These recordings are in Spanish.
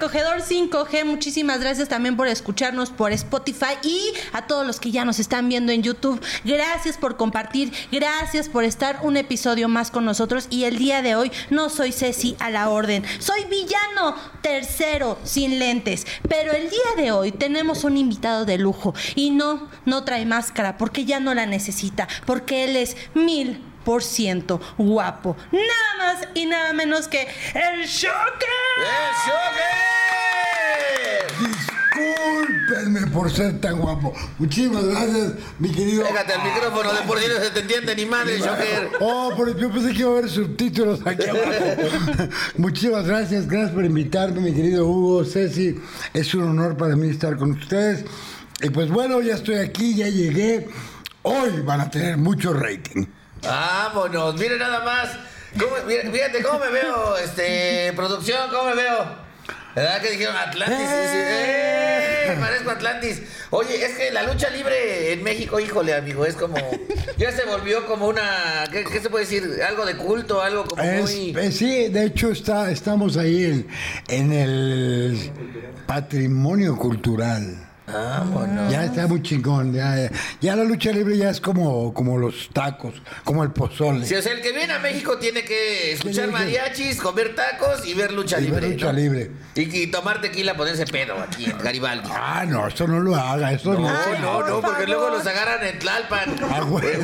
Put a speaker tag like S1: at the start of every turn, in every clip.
S1: Recogedor 5G, muchísimas gracias también por escucharnos por Spotify y a todos los que ya nos están viendo en YouTube. Gracias por compartir, gracias por estar un episodio más con nosotros y el día de hoy no soy Ceci a la orden, soy villano tercero sin lentes, pero el día de hoy tenemos un invitado de lujo y no, no trae máscara porque ya no la necesita, porque él es mil por ciento guapo. Nada más y nada menos que el Shocker.
S2: ¡El Discúlpenme por ser tan guapo. Muchísimas gracias, mi querido.
S3: Pégate al micrófono, de por sí no se te entiende ni madre, Shocker.
S2: Oh, pero yo pensé que iba a haber subtítulos aquí abajo. Muchísimas gracias, gracias por invitarme, mi querido Hugo, Ceci. Es un honor para mí estar con ustedes. Y pues bueno, ya estoy aquí, ya llegué. Hoy van a tener mucho rating.
S3: Vámonos, mire nada más. ¿Cómo- fíjate cómo me veo, este, producción, cómo me veo. ¿Verdad que dijeron Atlantis? Sí, sí, ¡Eh! Parezco Atlantis. Oye, es que la lucha libre en México, híjole, amigo, es como. Ya se volvió como una. ¿Qué, qué se puede decir? Algo de culto, algo como muy.
S2: eh, sí, de hecho está, estamos ahí en, en el patrimonio cultural.
S3: Vámonos.
S2: Ya está muy chingón. Ya, ya la lucha libre ya es como, como los tacos, como el pozole.
S3: O sea, el que viene a México tiene que escuchar mariachis, comer tacos y ver lucha
S2: Y ver
S3: libre.
S2: lucha
S3: ¿no?
S2: libre.
S3: Y, y tomar tequila, ponerse pedo aquí en Garibaldi.
S2: Ah, no, eso no lo haga, eso no.
S3: No, no, no, porque luego los agarran en Tlalpan.
S2: Ah, güey.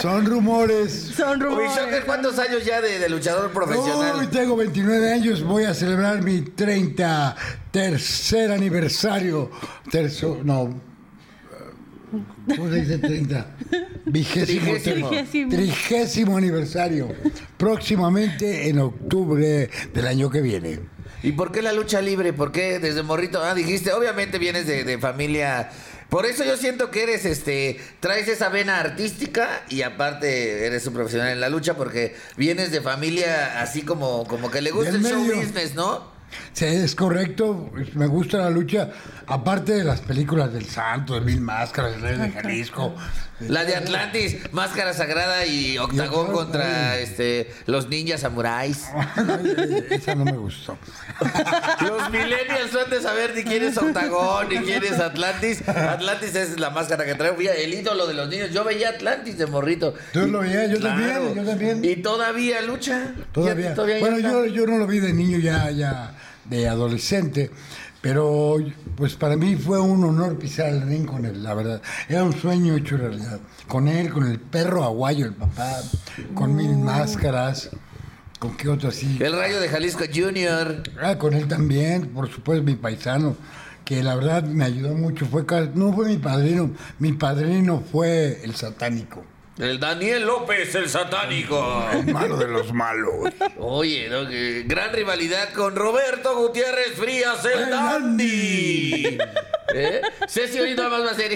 S2: Son rumores.
S1: Son rumores.
S3: ¿cuántos años ya de, de luchador profesional?
S2: Uy, tengo 29 años, voy a celebrar mi 30 tercer aniversario. Terzo, no. ¿Cómo se dice 30? Vigésimo.
S3: Trigésimo.
S1: Trigésimo.
S2: Trigésimo aniversario. Próximamente en octubre del año que viene.
S3: ¿Y por qué la lucha libre? ¿Por qué desde morrito? Ah, dijiste, obviamente vienes de, de familia. Por eso yo siento que eres, este, traes esa vena artística y aparte eres un profesional en la lucha porque vienes de familia así como, como que le gusta
S2: Del
S3: el show
S2: medio.
S3: business, ¿no?
S2: Sí, es correcto. Me gusta la lucha. Aparte de las películas del Santo, de Mil Máscaras, el Rey de Jalisco.
S3: La de Atlantis, Máscara Sagrada y Octagón contra este, los ninjas samuráis.
S2: Esa no me gustó.
S3: Los millennials son de saber ni quién es Octagón, ni quién es Atlantis. Atlantis es la máscara que trae. Mira, el ídolo de los niños. Yo veía Atlantis de morrito.
S2: Tú lo veías, yo
S3: Claro.
S2: también, yo también.
S3: Y todavía lucha.
S2: Todavía.
S3: Ya- todavía
S2: bueno, yo, yo no lo vi de niño, ya, ya de adolescente. Pero pues para mí fue un honor pisar el ring con él, la verdad. Era un sueño hecho realidad. Con él, con el perro aguayo, el papá, con mil máscaras, con qué otro así.
S3: El rayo de Jalisco Junior.
S2: Ah, con él también, por supuesto, mi paisano, que la verdad me ayudó mucho. Fue no fue mi padrino, mi padrino fue el satánico,
S3: El Daniel López, el satánico.
S2: el malo de los malos.
S3: Oye, ¿no? Que gran rivalidad con Roberto Gutiérrez Frías, el
S2: El
S3: Dandy. ¿Eh? Ceci hoy nada más va a ser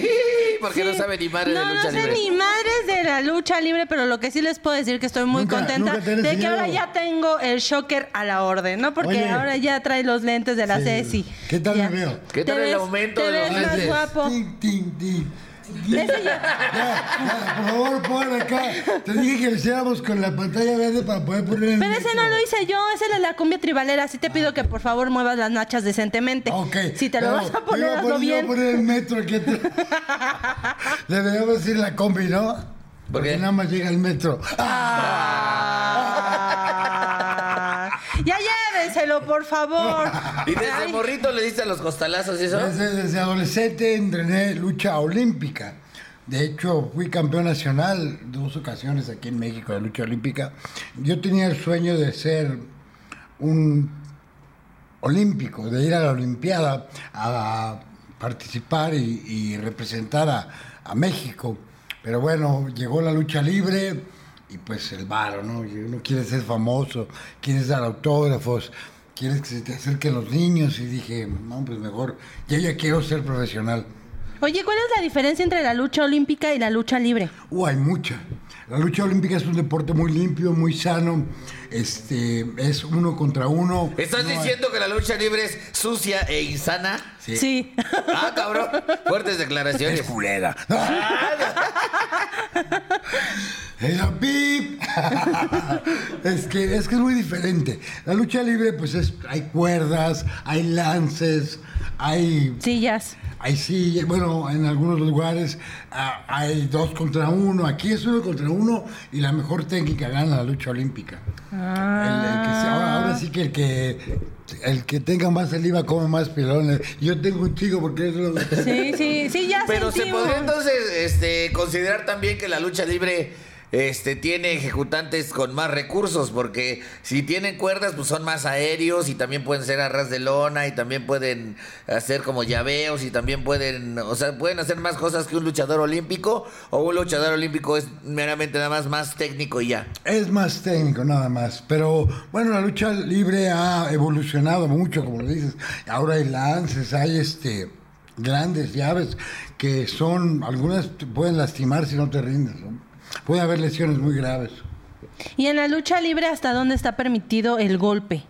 S3: porque no
S1: Sí.
S3: sabe ni madre
S1: no,
S3: de lucha
S1: no sé
S3: libre.
S1: ni madres de la lucha libre, pero lo que sí les puedo decir que estoy muy
S2: Nunca-
S1: contenta
S2: nunca
S1: de que ahora ya tengo el shocker a la orden, ¿no? Porque
S2: Oye.
S1: ahora ya trae los lentes de la
S2: Sí.
S1: Ceci.
S2: ¿Qué tal
S1: Ya.
S2: me veo?
S3: ¿Qué tal
S1: Te
S3: el
S1: ves-
S3: aumento
S1: te
S3: de los
S1: ves más
S3: lentes?
S1: guapo.
S2: Tin, tin, tin. Por favor, pon acá. Te dije que lo hiciéramos con la pantalla verde para poder poner el
S1: Pero ese no lo hice yo, ese es de la cumbia tribalera. Sí te pido que por favor muevas las nachas decentemente.
S2: Ok.
S1: Si te lo
S2: pero
S1: vas a
S2: yo
S1: poner,
S2: iba a
S1: hazlo
S2: yo iba a
S1: bien.
S2: poner el metro aquí atrás. Deberíamos decir la combi, ¿no? Porque
S3: qué?
S2: nada más llega el metro.
S1: Ah. ya por favor.
S3: Y desde
S1: Ay.
S3: morrito le diste a los costalazos y eso.
S2: Desde, desde adolescente entrené lucha olímpica. De hecho, fui campeón nacional dos ocasiones aquí en México de lucha olímpica. Yo tenía el sueño de ser un olímpico, de ir a la Olimpiada a participar y, y representar a, a México. Pero bueno, llegó la lucha libre y pues el varo, ¿no? Uno quiere ser famoso, quieres dar autógrafos, quieres que se te acerquen los niños y dije, no, pues mejor, yo ya quiero ser profesional.
S1: Oye, ¿cuál es la diferencia entre la lucha olímpica y la lucha libre?
S2: Uh, hay mucha. La lucha olímpica es un deporte muy limpio, muy sano. Este, es uno contra uno.
S3: ¿Estás
S2: No hay-
S3: diciendo que la lucha libre es sucia e insana?
S2: Sí.
S3: Ah, cabrón. Fuertes
S2: Es
S3: declaraciones.
S2: culera. Era pip. es, que, es que es muy diferente. La lucha libre, pues es, hay cuerdas, hay lances, hay
S1: Sillas.
S2: Ahí sí, bueno, en algunos lugares ah, hay dos contra uno. Aquí es uno contra uno y la mejor técnica gana la lucha olímpica. El- el que se- ahora, ahora sí que el que el que tenga más saliva come más pilones. Yo tengo un chico porque es lo
S1: Sí, sí, sí, ya
S3: Pero se podría entonces este, considerar también que la lucha libre este, tiene ejecutantes con más recursos, porque si tienen cuerdas, pues son más aéreos y también pueden ser a ras de lona y también pueden hacer como llaveos y también pueden, o sea, pueden hacer más cosas que un luchador olímpico o un luchador olímpico es meramente nada más más técnico y ya.
S2: Es más técnico nada más, pero bueno, la lucha libre ha evolucionado mucho, como lo dices. Ahora hay lances, hay este grandes llaves que son, algunas pueden lastimar si no te rindes. ¿no? Puede haber lesiones muy graves.
S1: Y en la lucha libre, ¿hasta dónde está permitido el golpe?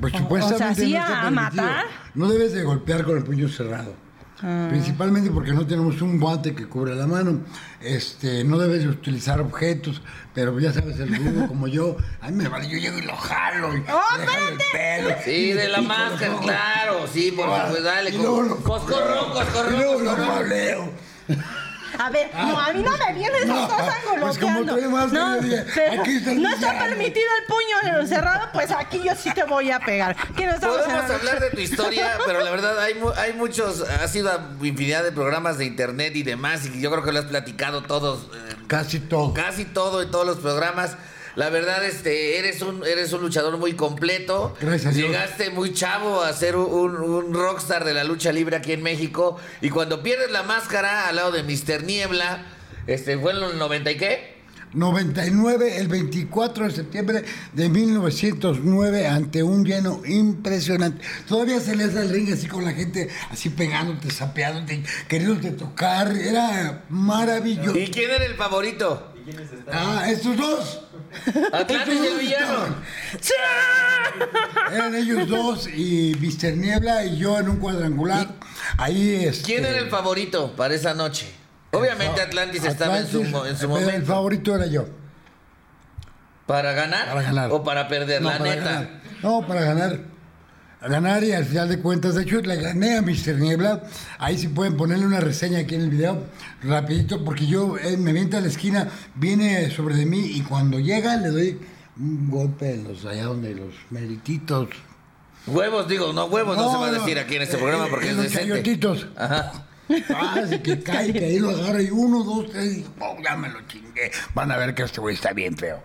S2: Pues supuestamente
S1: o sea, ¿sí
S2: no está
S1: a matar?
S2: No debes de golpear con el puño cerrado.
S1: Ah.
S2: Principalmente porque no tenemos un guante que cubre la mano. Este, no debes de utilizar objetos, pero ya sabes, el rudo como yo, a mí me vale, yo llego y lo jalo y
S1: ¡Oh,
S2: el pelo.
S3: Sí,
S2: y
S3: de la máscara, claro, sí, por favor, dale.
S2: y luego lo-
S3: Coscorrón, coscorrón,
S2: y luego lo
S3: coscorrón.
S1: A ver, no, a mí no me vienes
S2: No,
S1: estás
S2: pues como
S1: angoloteando.
S2: máscara,
S1: no,
S2: dije,
S1: pero
S2: aquí está el
S1: no está permitido el puño cerrado, pues aquí yo sí te voy a pegar. ¿Qué no estamos
S3: Podemos hablar de tu historia, pero la verdad hay, mu- hay muchos, ha sido a infinidad de programas de internet y demás, y yo creo que lo has platicado todos, eh,
S2: Casi todo.
S3: casi todo en todos los programas. La verdad, este, eres un, eres un luchador muy completo.
S2: Gracias a Dios.
S3: Llegaste muy chavo a ser un, un rockstar de la lucha libre aquí en México. Y cuando pierdes la máscara al lado de Mr. Niebla, este, fue en los 90 y qué?
S2: 99, el 24 de septiembre de 1909, ante un lleno impresionante. Todavía se le hace el ring así con la gente, así pegándote, sapeándote, queriéndote tocar. Era maravilloso.
S3: ¿Y quién era el favorito?
S2: Ah, estos dos.
S3: Atlantis y el villano.
S1: ¡Sí!
S2: Eran ellos dos y Mr. Niebla y yo en un cuadrangular. Ahí este,
S3: ¿Quién era el favorito para esa noche? Obviamente Atlantis estaba en su, en su
S2: pero El
S3: momento.
S2: favorito era yo.
S3: ¿Para ganar?
S2: Para ganar.
S3: ¿O para perder?
S2: No,
S3: la
S2: para
S3: neta.
S2: ganar. No, para ganar. Ganar y al final de cuentas, de hecho, le gané a Mr. Niebla. Ahí sí pueden ponerle una reseña aquí en el video, rapidito, porque yo eh, me viento a la esquina, viene sobre de mí y cuando llega le doy un golpe en los, allá donde los merititos.
S3: Huevos, digo, no, huevos no, se va a decir aquí en este
S2: eh,
S3: programa
S2: eh,
S3: porque
S2: en
S3: es
S2: los
S3: decente.
S2: chayotitos.
S3: Ajá.
S2: Ah, así que cae, que ahí lo agarra y uno, dos, tres, oh, ya me lo chingué. Van a ver que este güey está bien feo.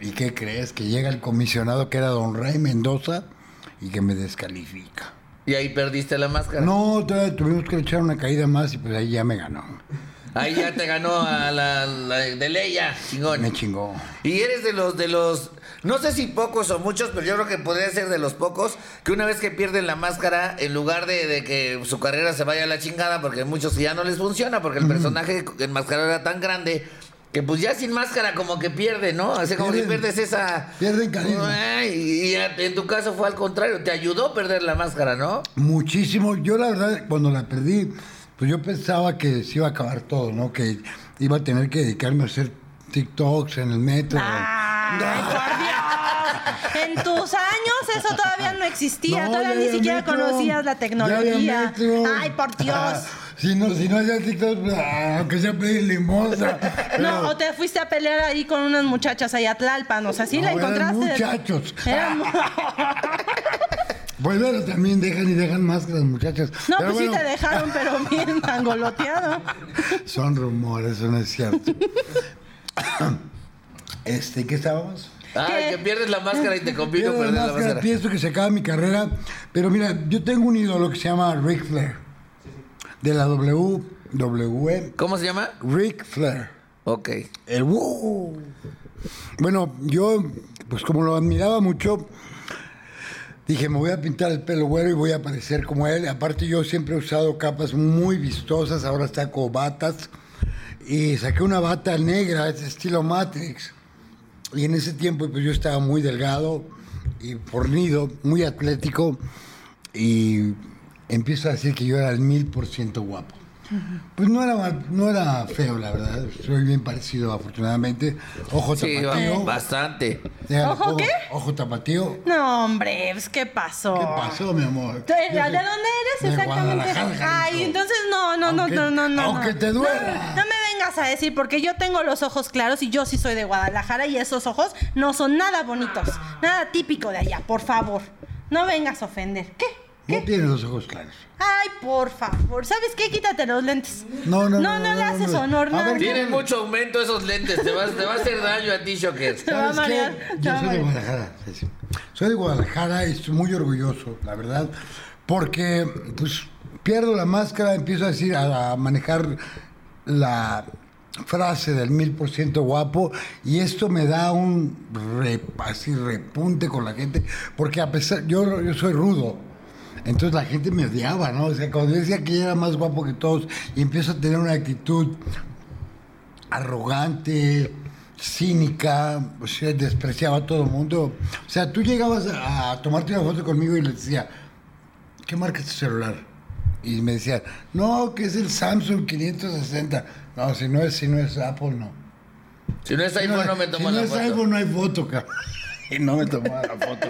S2: ¿Y qué crees? Que llega el comisionado que era don Ray Mendoza y que me descalifica.
S3: Y ahí perdiste la máscara.
S2: No, tuvimos que echar una caída más y pues ahí ya me ganó.
S3: Ahí ya te ganó a la, la de Leia, chingón.
S2: Me chingó.
S3: Y eres de los, de los, no sé si pocos o muchos, pero yo creo que podría ser de los pocos, que una vez que pierden la máscara, en lugar de, de que su carrera se vaya a la chingada, porque muchos ya no les funciona, porque el personaje enmascarado era tan grande, que pues ya sin máscara como que pierde, ¿no? Así como que
S2: Pierden-
S3: pierdes esa...
S2: pierden carisma.
S3: Y en tu caso fue al contrario, te ayudó a perder la máscara, ¿no?
S2: Muchísimo. Yo la verdad, cuando la perdí, pues yo pensaba que se iba a acabar todo, ¿no? Que iba a tener que dedicarme a hacer TikToks en el metro.
S1: ¡Ay, por Dios! En tus años eso todavía no existía,
S2: No,
S1: todavía ni siquiera
S2: metro.
S1: conocías la
S2: Ya
S1: tecnología.
S2: había metro.
S1: ¡Ay, por Dios!
S2: Si no, si no hacía TikTok, pues, ah, aunque sea pedir limosna.
S1: No, o te fuiste a pelear ahí con unas muchachas ahí a Tlalpan, o sea, sí la
S2: No, eran
S1: encontraste.
S2: muchachos.
S1: Eran
S2: Pues bueno, también dejan y dejan más que las muchachas.
S1: No,
S2: Pero
S1: pues sí te dejaron, pero bien angoloteado.
S2: Son rumores, eso no es cierto. este, ¿qué estábamos?
S1: ¿Qué?
S3: que pierdes la máscara y te
S2: la
S3: perder la
S2: máscara,
S3: máscara.
S2: pienso que se acaba mi carrera. Pero mira, yo tengo un ídolo que se llama Ric Flair. De la WWE.
S3: ¿Cómo se llama?
S2: Ric Flair.
S3: Ok.
S2: El wow. Bueno, yo, pues como lo admiraba mucho, dije, me voy a pintar el pelo güero y voy a parecer como él. Aparte, yo siempre he usado capas muy vistosas, ahora saco batas. Y saqué una bata negra, es estilo Matrix. Y en ese tiempo, pues yo estaba muy delgado y fornido, muy atlético. Y empiezo a decir que yo era el mil por ciento guapo. Pues no era, mal- no era feo, la verdad. Soy bien parecido, afortunadamente. Ojo
S3: Sí,
S2: tapatío.
S3: bastante.
S2: Déjale,
S1: ¿Ojo qué?
S2: Ojo tapatío.
S1: No, hombre, pues, ¿qué pasó?
S2: ¿Qué pasó, mi amor?
S1: ¿Tú eres-
S2: Yo
S1: ¿De dónde eres
S2: de
S1: exactamente? Ay, entonces no, no, no,
S2: Aunque-
S1: no, no, no.
S2: aunque
S1: no.
S2: te duela.
S1: No, no me vengas a decir, porque yo tengo los ojos claros y yo sí soy de Guadalajara y esos ojos no son nada bonitos, nada típico de allá, por favor. No vengas a ofender. ¿Qué?
S2: No tiene los ojos claros.
S1: Ay, por favor. ¿Sabes qué? Quítate los lentes.
S2: No, no,
S1: No,
S2: no,
S1: no, le
S2: no,
S1: haces
S2: no.
S1: honor, no.
S3: Tienen mucho aumento esos lentes, te va, te va a hacer daño a ti, Shocker.
S1: Se va
S2: Yo soy de. Guadalajara. sí, sí. Soy de Guadalajara y estoy muy orgulloso, la verdad, porque pues pierdo la máscara, empiezo a decir, a, a manejar la frase del mil por ciento guapo y esto me da un así repunte con la gente, porque a pesar, yo, yo soy rudo. Entonces la gente me odiaba, ¿no? O sea, cuando yo decía que yo era más guapo que todos y empiezo a tener una actitud arrogante, cínica, o sea, despreciaba a todo el mundo. O sea, tú llegabas a, a tomarte una foto conmigo y le decía, ¿qué marca es tu celular? Y me decía, no, que es el Samsung 560. No, si no es, si no es Apple, no.
S3: Si no es iPhone, no me
S2: si
S3: tomo
S2: no
S3: la
S2: es
S3: foto.
S2: iPhone, no hay foto, cabrón. Y no me tomaba la foto.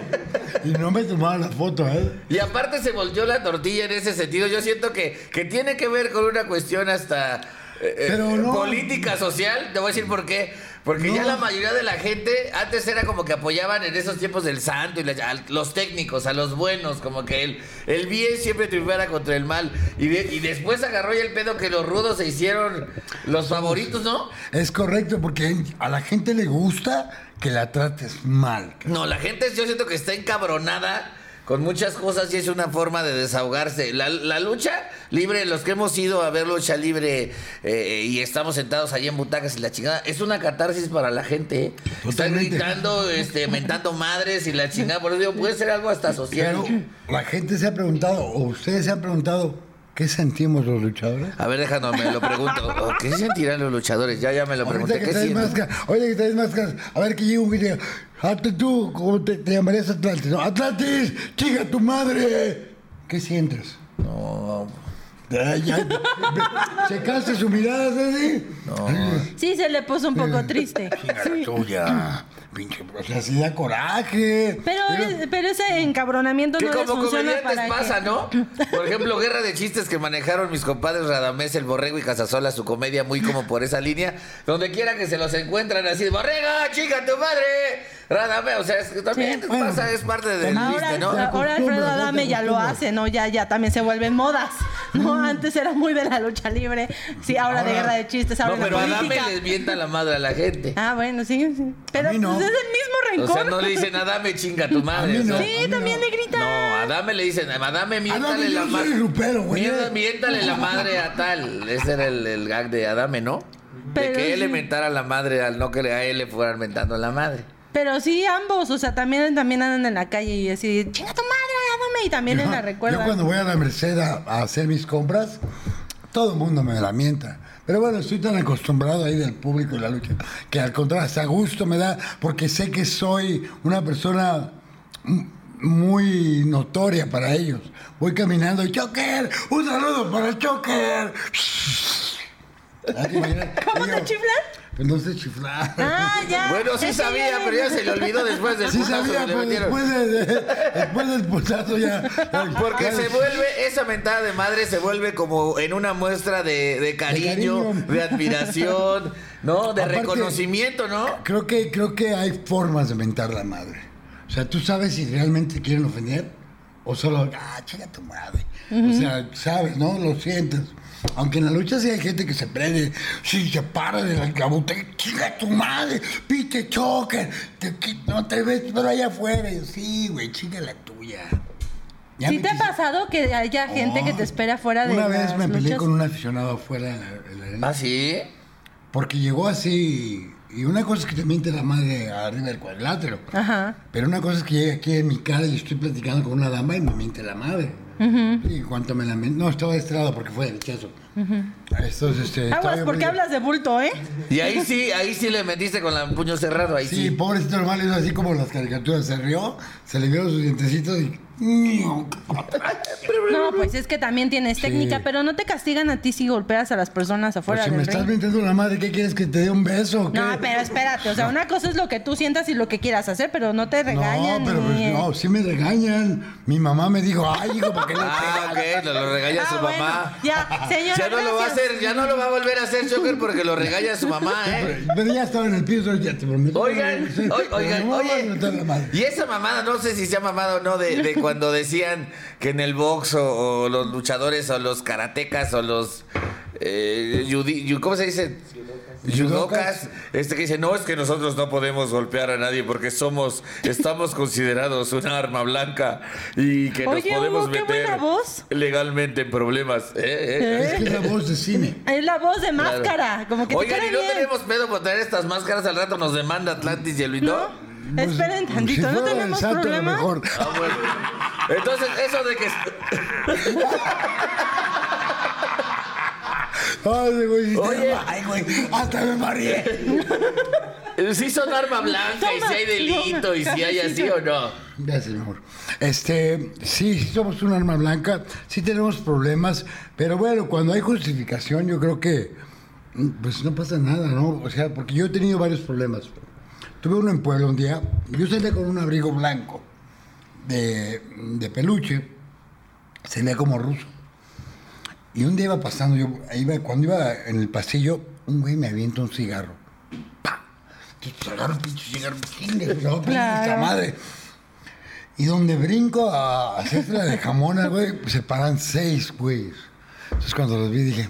S2: y no me tomaba la foto, ¿eh?
S3: Y aparte se volteó la tortilla en ese sentido. Yo siento que, que tiene que ver con una cuestión hasta eh, eh,
S2: Pero no.
S3: política social. Te voy a decir por qué. Porque
S2: No.
S3: ya la mayoría de la gente antes era como que apoyaban en esos tiempos del santo y la- a los técnicos, a los buenos, como que el, el bien siempre triunfara contra el mal. Y, de- y después agarró ya el pedo que los rudos se hicieron los favoritos, ¿no?
S2: Es correcto, porque a la gente le gusta que la trates mal.
S3: No, la gente yo siento que está encabronada con muchas cosas y es una forma de desahogarse. La, la lucha libre, los que hemos ido a ver lucha libre eh, y estamos sentados allí en butacas y la chingada, es una catarsis para la gente. ¿eh? Están gritando, este, mentando madres y la chingada. Por eso digo, puede ser algo hasta social.
S2: Pero la gente se ha preguntado, o ustedes se han preguntado, ¿qué sentimos los luchadores?
S3: A ver, déjanos, me lo pregunto. ¿Qué sentirán los luchadores? Ya, ya me lo
S2: Ahorita
S3: pregunté.
S2: que
S3: ¿Qué
S2: máscara, oye que traes máscaras, a ver que llega un video, hazte tú, ¿cómo te, te llamarías Atlantis? No, Atlantis, chica tu madre. ¿Qué sientes?
S3: No,
S2: Ah, ya, ¿Checaste su mirada, Ceci? No.
S1: Sí, se le puso un poco triste. Sí.
S2: tuya. Pinche, o sea, sí da coraje.
S1: Pero, es- pero ese encabronamiento
S3: Que
S1: no les
S3: como
S1: funciona
S3: comediantes
S1: para
S3: pasa,
S1: que...
S3: ¿no? Por ejemplo, guerra de chistes que manejaron mis compadres Radamés, el Borrego y Casasola, su comedia muy como por esa línea. Donde quiera que se los encuentran así, Borrego, chica, tu madre. Radamés, o sea, es que también
S1: Sí.
S3: pasa, es parte del
S1: Ahora,
S3: chiste, ¿no?
S1: Ahora Alfredo
S2: ¿no?
S1: Adame ya lo hace, ¿no? Ya, ya también se vuelven modas. No, antes era muy de la lucha libre. Sí, ahora, de
S2: Ahora-
S1: guerra de chistes, ahora
S3: No, pero
S1: la
S3: Adame les mienta la madre a la gente.
S1: Ah, bueno, sí, sí. Pero
S2: no.
S1: pues, es el mismo
S3: O
S1: rencor.
S3: sea, no le dicen Adame, chinga tu madre.
S2: A mí
S3: o
S2: no.
S3: sea.
S1: Sí, también le grita.
S3: No, Adame le dicen, Adame, miéntale la
S2: yo soy
S3: madre.
S2: grupero, güey.
S3: Miéntale la madre a tal. Ese era el, el gag de Adame, ¿no? de
S1: Pero
S3: que él le
S1: sí.
S3: mentara la madre al no que le- a él le fueran mentando la madre.
S1: Pero sí, ambos, o sea, también, también andan en la calle y así, chinga tu madre, Adame, y también en la
S2: Yo
S1: recuerda.
S2: cuando voy a la Merced a, a hacer mis compras, todo el mundo me la mienta. Pero bueno, estoy tan acostumbrado ahí del público y la lucha, que al contrario, hasta gusto me da, porque sé que soy una persona muy notoria para ellos. Voy caminando y Choker, un saludo para el Choker. Ah.
S1: ¿Cómo te
S2: yo,
S1: chiflan?
S2: Pues no sé chiflar.
S1: Ah, ya.
S3: Bueno, sí sabía, pero ya se le olvidó después del
S2: Sí sabía, pero
S3: metieron.
S2: después, de- de- después del putazo ya...
S3: Porque
S2: ya-
S3: se vuelve, esa mentada de madre se vuelve como en una muestra de, de cariño,
S2: cariño.
S3: de admiración, ¿no? De
S2: Aparte-
S3: reconocimiento, ¿no?
S2: Creo que, creo que hay formas de mentar la madre. O sea, tú sabes si realmente quieren ofender o solo, ah, chica tu madre. O sea, sabes, ¿no? Lo sientes. Aunque en la lucha sí hay gente que se prende, sí, se para de la, la botella, chica tu madre, pite choque, te, no te ves, pero allá afuera. Sí, güey, chica la tuya. Ya
S1: ¿Sí te ha pasado que haya gente que te espera fuera de
S2: Una vez
S1: las
S2: me peleé
S1: luchas?
S2: con un aficionado afuera de la, de la arena.
S3: ¿Ah, sí?
S2: Porque llegó así. Y una cosa es que te miente la madre arriba del cuadrilátero.
S1: Ajá.
S2: Pero una cosa es que llegue aquí en mi cara y estoy platicando con una dama y me miente la madre. Y en cuanto me la. No, estaba de este lado porque fue derechazo. Entonces, este.
S1: Aguas, porque
S2: medio-
S1: hablas de bulto, ¿eh?
S3: Y ahí sí, ahí sí le metiste con el puño cerrado, ahí
S2: Sí,
S3: sí.
S2: pobrecito hermano, hizo así como las caricaturas. Se rió, se le vieron sus dientecitos y
S1: No, pues es que también tienes técnica, pero no te castigan a ti si golpeas a las personas afuera
S2: Pues si me estás mintiendo la madre, ¿qué quieres que te dé un beso? o qué?
S1: No, pero espérate, o sea, una cosa es lo que tú sientas y lo que quieras hacer, pero no te regañan.
S2: No, pero pues,
S1: ni-
S2: no, sí me regañan. Mi mamá me dijo, ay, hijo, ¿para qué le
S3: Ah,
S2: pegas?
S3: ok, lo, lo regaña
S1: Ah,
S3: su
S1: bueno,
S3: mamá.
S1: ya, señora,
S3: Ya no lo va a hacer, ya no lo va a volver a hacer, Joker, porque lo regaña su mamá, ¿eh?
S2: Pero ya estaba en el piso, ya te prometo.
S3: Oigan, oigan,
S2: voy a
S3: oye.
S2: meter la madre.
S3: Y esa mamada, no sé si se ha mamado o no, de, de cuando decían que en el box o, o los luchadores o los karatecas o los. eh, yudi- yu- ¿Cómo se dice? Judocas, este que dice, no es que nosotros no podemos golpear a nadie porque somos, estamos considerados una arma blanca y que nos
S1: Oye,
S3: podemos
S1: Hugo,
S3: meter
S1: buena voz.
S3: legalmente en problemas. ¿eh? ¿eh?
S2: Es que es la voz de cine.
S1: Es la voz de
S3: Claro.
S1: máscara, como que
S3: Oigan,
S1: te
S3: ¿y no
S1: bien.
S3: tenemos pedo por traer estas máscaras? Al rato nos demanda Atlantis y el Luis, ¿no?
S1: No, esperen
S2: Pues,
S1: tantito,
S2: si
S1: ¿no tenemos
S2: santo, a lo
S1: problema?
S2: mejor.
S3: Ah, bueno. Entonces, eso de que.
S2: Ay, güey, sí
S3: Oye.
S2: ay, güey, hasta me mareé.
S3: Si son arma blanca y si hay delito y si hay así o no.
S2: Gracias, mi amor. Este, sí, sí somos un arma blanca, sí tenemos problemas, pero bueno, cuando hay justificación, yo creo que pues no pasa nada, ¿no? O sea, porque yo he tenido varios problemas. Tuve uno en Puebla un día, yo salía con un abrigo blanco de, de peluche, salía como ruso. Y un día iba pasando, yo iba, cuando iba en el pasillo, un güey me avienta un cigarro. ¡Pah! Pues, agarro un pinche cigarro, chingue, pues, pues,
S1: Claro.
S2: esta madre. Y donde brinco a hacerse la de jamón, güey, se paran seis, güeyes. Entonces cuando los vi dije,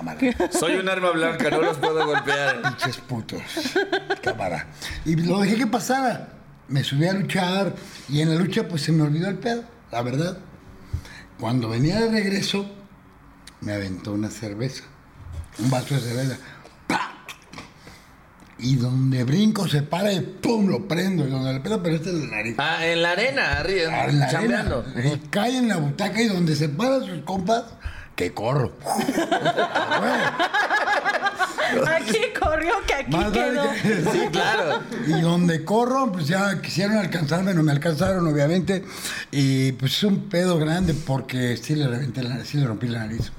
S2: cámara,
S3: Soy un arma blanca, no los puedo golpear.
S2: pinches putos, cámara. Y lo dejé que pasara. Me subí a luchar y en la lucha pues se me olvidó el pedo, la verdad. Cuando venía de regreso, me aventó una cerveza, un vaso de cerveza. ¡Pah! Y donde brinco se para y ¡pum! lo prendo. Y donde le prendo, pero este es la nariz.
S3: Ah, en la arena, arriba,
S2: Ah, en la
S3: chambeando.
S2: arena. Y cae en la butaca y donde se paran sus compas, que corro.
S1: Aquí corrió que aquí
S2: Más
S1: quedó.
S2: que-
S3: Sí, claro.
S2: Y donde corro, pues ya quisieron alcanzarme, no me alcanzaron, obviamente. Y pues es un pedo grande porque sí le reventé la nariz, sí le rompí la nariz.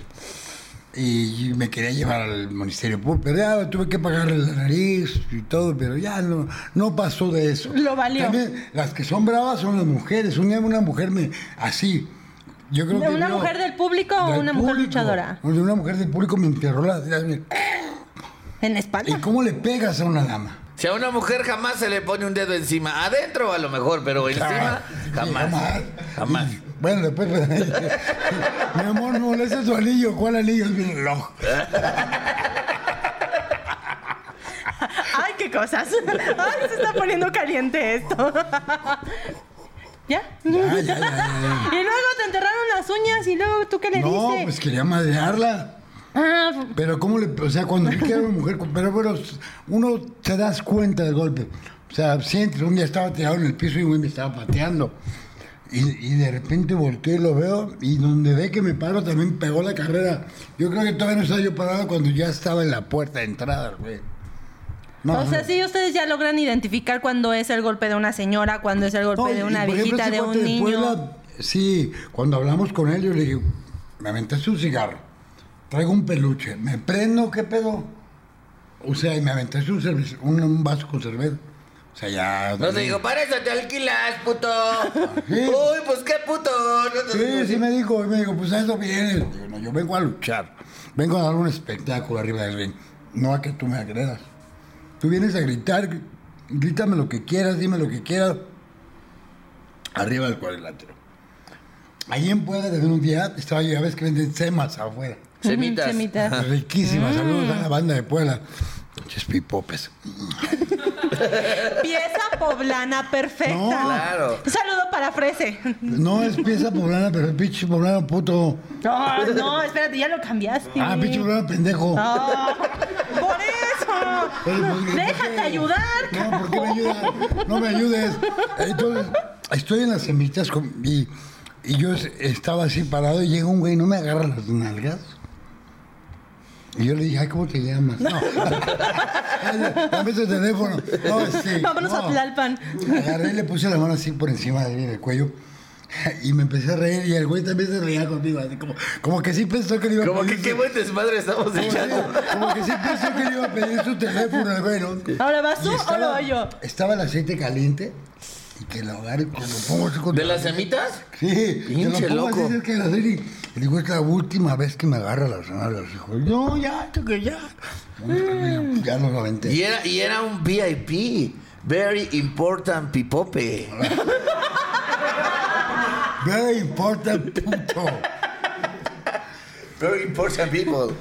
S2: Y me quería llevar al Ministerio Público, pero ya tuve que pagarle la nariz y todo, pero ya no, no pasó de eso.
S1: Lo valió.
S2: También las que son bravas son las mujeres. Un día una mujer me, así, yo creo
S1: ¿De
S2: que
S1: una mujer del público o
S2: del
S1: una mujer
S2: público.
S1: luchadora?
S2: De una mujer del público me enterró la...
S1: En la
S2: ¿Y
S1: espalda.
S2: cómo le pegas a una dama?
S3: Si a una mujer jamás se le pone un dedo encima, adentro a lo mejor, pero encima,
S2: Sí,
S3: jamás. Jamás.
S2: Bueno, después. Mi amor, no molesta su anillo. ¿Cuál anillo? Es mi reloj.
S1: Ay, qué cosas. Ay, se está poniendo caliente esto. ¿Ya?
S2: Ya, ya, ya, ya,
S1: Y luego te enterraron las uñas y luego tú qué le.
S2: No,
S1: diste.
S2: pues quería madrearla.
S1: Ah,
S2: Pero cómo le. O sea, cuando vi que era una mujer. Pero bueno, uno se das cuenta del golpe. O sea, sientes, un día estaba tirado en el piso y un me estaba pateando. Y, y de repente volteo y lo veo. Y donde ve que me paro también pegó la carrera. Yo creo que todavía no estaba yo parado cuando ya estaba en la puerta de entrada, güey. No,
S1: o sea,
S2: no.
S1: sí, ustedes ya logran identificar cuando es el golpe de una señora, cuando es el golpe
S2: No,
S1: de una
S2: ejemplo,
S1: viejita, de un niño.
S2: Puebla, sí, cuando hablamos con él, yo le dije, me aventaste un cigarro, traigo un peluche, me prendo, ¿qué pedo? O sea, y me aventaste un, cerveza- un, un vaso con cerveza. O sea, ya...
S3: No te digo, para eso te alquilas, puto.
S2: Sí.
S3: Uy, pues qué puto. No te digo,
S2: Sí, sí me dijo, y me dijo, pues a eso vienes. Digo, no, yo vengo a luchar, vengo a dar un espectáculo arriba del ring, no a que tú me agredas. Tú vienes a gritar, gr- grítame lo que quieras, dime lo que quieras, arriba del cuadrilátero. Ahí en Puebla, desde un día, estaba yo, ya ves que venden semas afuera.
S3: Semitas.
S1: Semitas.
S2: Riquísimas, saludos
S1: Mm.
S2: a la banda de Puebla. Pinches pipopes.
S1: Pieza poblana perfecta.
S2: No.
S3: Claro.
S1: Un saludo para Frese.
S2: No es pieza poblana, pero es pinche poblano puto.
S1: No, no, espérate, ya lo cambiaste.
S2: Ah, pinche poblano pendejo.
S1: Ah, eso.
S2: Pero, pues, ¿por
S1: Déjate
S2: qué?
S1: ayudar.
S2: No, ¿por qué me ayudas? No me ayudes. Entonces, estoy en las semitas y, y yo es- estaba así parado y llega un güey, no me agarra las nalgas. Y yo le dije, ay, ¿cómo te llamas? No. Dame tu teléfono. No,
S1: Vámonos
S2: no.
S1: a Tlalpan.
S2: Agarré y le puse la mano así por encima de mí, del cuello. Y me empecé a reír y el güey también se reía conmigo. Así como, como que sí pensó que le iba a
S3: Como que
S2: pedir
S3: qué
S2: su-
S3: buen desmadre estamos
S2: como,
S3: echando.
S2: que- como que sí pensó que le iba a pedir su teléfono el güey, ¿no?
S1: ¿Ahora vas tú
S2: Y
S1: o lo voy yo?
S2: Estaba el aceite caliente y que lo agarre como pongo así contra-
S3: ¿De las semitas?
S2: Sí, que
S3: Pinche loco.
S2: así cerca de la serie. Y digo, es la última vez que me agarra las nalgas. Dijo, no, ya, tú que ya. Ya no lo aventé.
S3: Y era, y era un VIP. Very important pipope.
S2: Very important puto.
S3: Very important people.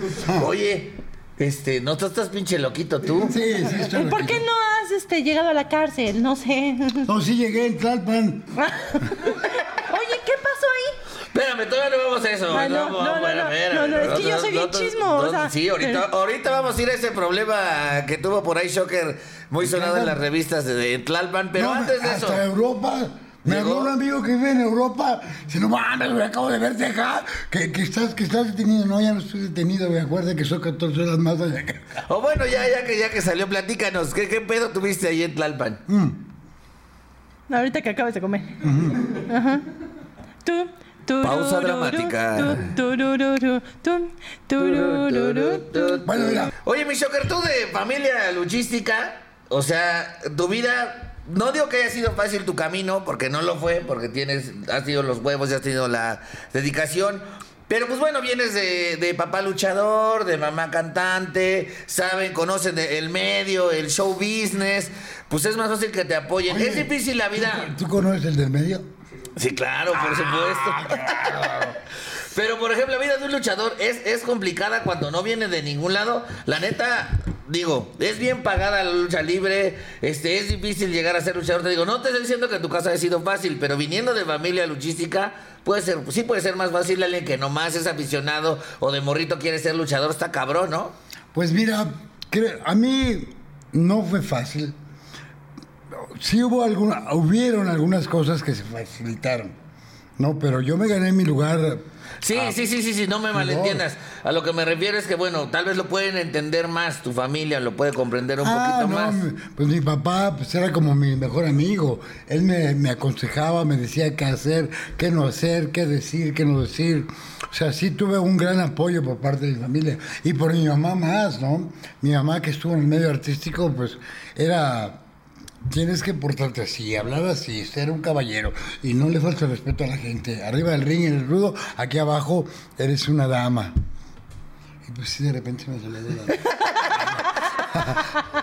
S3: Oye, este, ¿no tú estás pinche loquito tú?
S2: Sí, sí, estoy
S1: ¿Por qué no has este, llegado a la cárcel? No sé.
S2: No, sí llegué en Tlalpan.
S1: Oye, ¿qué pasó ahí?
S3: Espérame, todavía no vamos a eso.
S1: Ah, no, no, no,
S3: espera,
S1: no.
S3: espera,
S1: No, no, es que yo soy bien
S3: no,
S1: chismosa.
S3: Sí, ahorita, ahorita vamos a ir a ese problema que tuvo por ahí Shocker muy sonado en las revistas de, de Tlalpan, pero
S2: No,
S3: antes de
S2: hasta
S3: eso.
S2: Europa. Me habló un amigo que vive en Europa. Dice, no mames, güey, acabo de verte acá. Que, que, estás, que estás detenido. No, ya no estoy detenido, me acuerda que son 14 horas más allá. que-
S3: O bueno, ya, ya que ya que salió, platícanos, ¿qué, qué pedo tuviste ahí en Tlalpan?
S1: Ahorita que acabas de comer. Ajá. Tú,
S3: Pausa dramática.
S1: tú, turururu, tú, turururu, tú.
S2: Bueno, mira.
S3: Oye, mi Shocker, tú de familia luchística, o sea, tu vida, no digo que haya sido fácil tu camino, porque no lo fue, porque tienes, has tenido los huevos y has tenido la dedicación. Pero pues bueno, vienes de, de papá luchador, de mamá cantante, saben, conocen de- el medio, el show business, pues es más fácil que te apoyen.
S2: Oye,
S3: es difícil la vida.
S2: ¿Tú conoces el del medio?
S3: Sí, claro, por supuesto. Pero, por ejemplo, la vida de un luchador es, es complicada cuando no viene de ningún lado. La neta, digo, es bien pagada la lucha libre, este, es difícil llegar a ser luchador. Te digo, no te estoy diciendo que tu casa haya sido fácil, pero viniendo de familia luchística, puede ser, sí puede ser más fácil alguien que nomás es aficionado o de morrito quiere ser luchador, está cabrón, ¿no?
S2: Pues mira, a mí no fue fácil. Sí hubo alguna, hubieron algunas cosas que se facilitaron, ¿no? Pero yo me gané mi lugar.
S3: Sí, sí, sí, sí, sí, no me malentiendas. A lo que me refiero es que, bueno, tal vez lo pueden entender más, tu familia lo puede comprender un
S2: Ah,
S3: poquito
S2: no,
S3: más.
S2: pues mi papá pues era como mi mejor amigo. Él me, me aconsejaba, me decía qué hacer, qué no hacer, qué decir, qué no decir. O sea, sí tuve un gran apoyo por parte de mi familia. Y por mi mamá más, ¿no? Mi mamá que estuvo en el medio artístico, pues era... Tienes que portarte así, hablar así, ser un caballero y no le falta respeto a la gente. Arriba del ring eres rudo, aquí abajo eres una dama. Y pues sí, de repente me salió de la...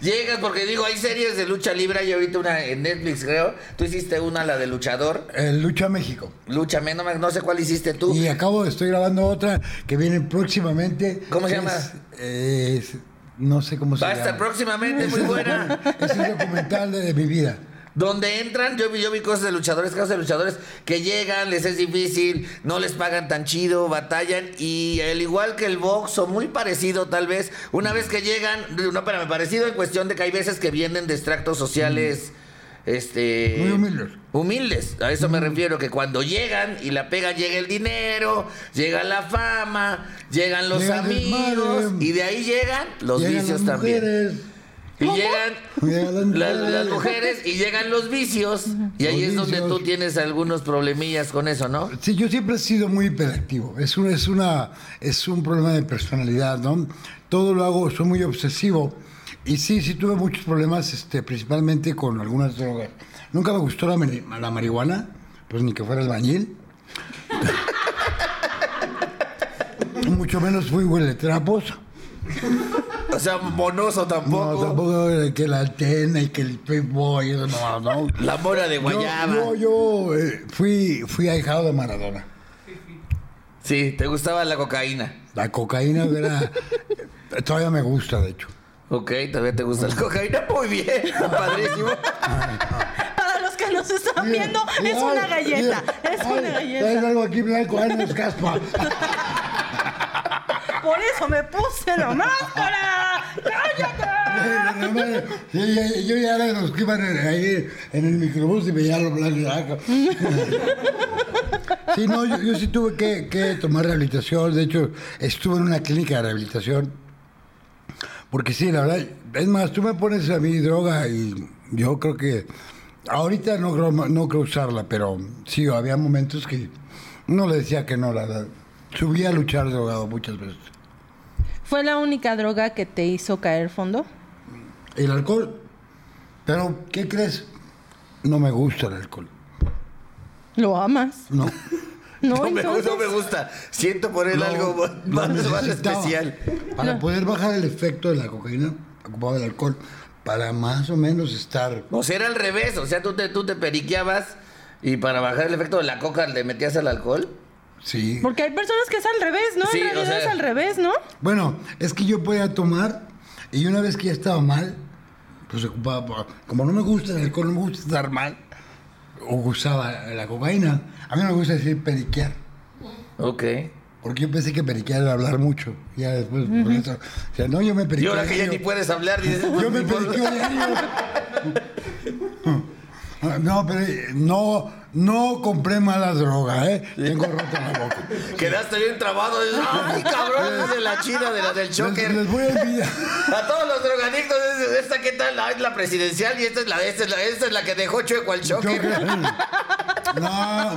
S3: Llegas porque digo, hay series de lucha libre, hay ahorita una en Netflix, creo. Tú hiciste una, la de luchador.
S2: El Lucha México.
S3: Lucha, no, no sé cuál hiciste tú.
S2: Y acabo, estoy grabando otra que viene próximamente.
S3: ¿Cómo se llama?
S2: Es- no sé cómo se
S3: Va a
S2: llama.
S3: estar próximamente, muy buena.
S2: Es un documental de, de mi vida.
S3: Donde entran, yo vi, yo vi cosas de luchadores, casos de luchadores que llegan, les es difícil, no les pagan tan chido, batallan y al igual que el box o muy parecido tal vez, una vez que llegan, no, espérame, parecido en cuestión de que hay veces que vienen de extractos sociales, este...
S2: Muy humildes.
S3: Humildes, a eso me refiero, que cuando llegan y la pegan llega el dinero, llega la fama, llegan los amigos
S2: desmadre.
S3: y de ahí llegan los
S2: Llegan
S3: vicios
S2: las
S3: también. Y llegan
S2: Llegan
S3: las,
S2: mujeres.
S3: mujeres y llegan los vicios. Y ahí
S2: Los
S3: es donde
S2: vicios.
S3: tú tienes algunos problemillas con eso, ¿no?
S2: Sí, yo siempre he sido muy hiperactivo. Es un, es una, es un problema de personalidad, ¿no? Todo lo hago, soy muy obsesivo. Y sí, sí tuve muchos problemas, este, principalmente con algunas drogas. Nunca me gustó la, la marihuana, pues ni que fuera albañil. Mucho menos fui huele trapos.
S3: O sea, monoso
S2: No,
S3: tampoco.
S2: tampoco era que la antena y que el Playboy, eso no, no.
S3: La mora de
S2: Yo,
S3: guayaba.
S2: yo, yo, eh, fui, fui ahijado de Maradona.
S3: Sí, te gustaba la cocaína.
S2: La cocaína era. Todavía me gusta, de hecho.
S3: Ok, todavía te gusta la cocaína. Muy bien, padrísimo.
S1: Para los que nos están viendo, es una galleta. Es una
S2: ay,
S1: galleta.
S2: Traes algo aquí blanco, ay, no es caspa.
S1: Por eso me puse la máscara. ¡Cállate!
S2: Sí, ya- yo ya era de los que iban en- ahí en el microbús y veía los blancos. Sí, no, yo, yo sí tuve que, que tomar rehabilitación. De hecho, estuve en una clínica de rehabilitación. Porque sí, la verdad, es más, tú me pones a mí droga y yo creo que ahorita no creo, no creo usarla, pero sí, había momentos que no le decía que no, la verdad. Subí a luchar drogado muchas veces.
S1: ¿Fue la única droga que te hizo caer fondo?
S2: El alcohol, pero ¿qué crees? No me gusta el alcohol.
S1: ¿Lo amas?
S2: No.
S1: No,
S3: No me, no me gusta. Siento por él
S2: No,
S3: algo más, especial.
S2: Para poder bajar el efecto de la cocaína, ocupaba el alcohol. Para más o menos estar.
S3: O sea, era al revés. O sea, tú te, tú te periqueabas y para bajar el efecto de la coca le metías al alcohol.
S2: Sí.
S1: Porque hay personas que es al revés, ¿no?
S3: Sí,
S1: en
S3: o
S1: realidad
S3: sea-
S1: es al revés, ¿no?
S2: Bueno, es que yo podía tomar y una vez que ya estaba mal, pues ocupaba. Como no me gusta el alcohol, no me gusta estar mal, o usaba la cocaína. A mí no me gusta decir periquear.
S3: Ok.
S2: Porque yo pensé que periquear era hablar mucho. Ya después, por eso. O sea, no, yo me
S3: Y
S2: periqueo.
S3: ahora que ya ni puedes hablar, dices.
S2: Yo me periqueo diario. No, pero eh, no, no compré mala droga, ¿eh? Tengo rota la boca.
S3: Quedaste bien trabado. dices, Ay, cabrón, es de la china, de la del choker.
S2: les voy a envidiar.
S3: A todos los drogadictos, es- esta qué tal, Ah, es la presidencial y esta es la, esta es la, esta es la que dejó chueco al choker.
S2: creo- No,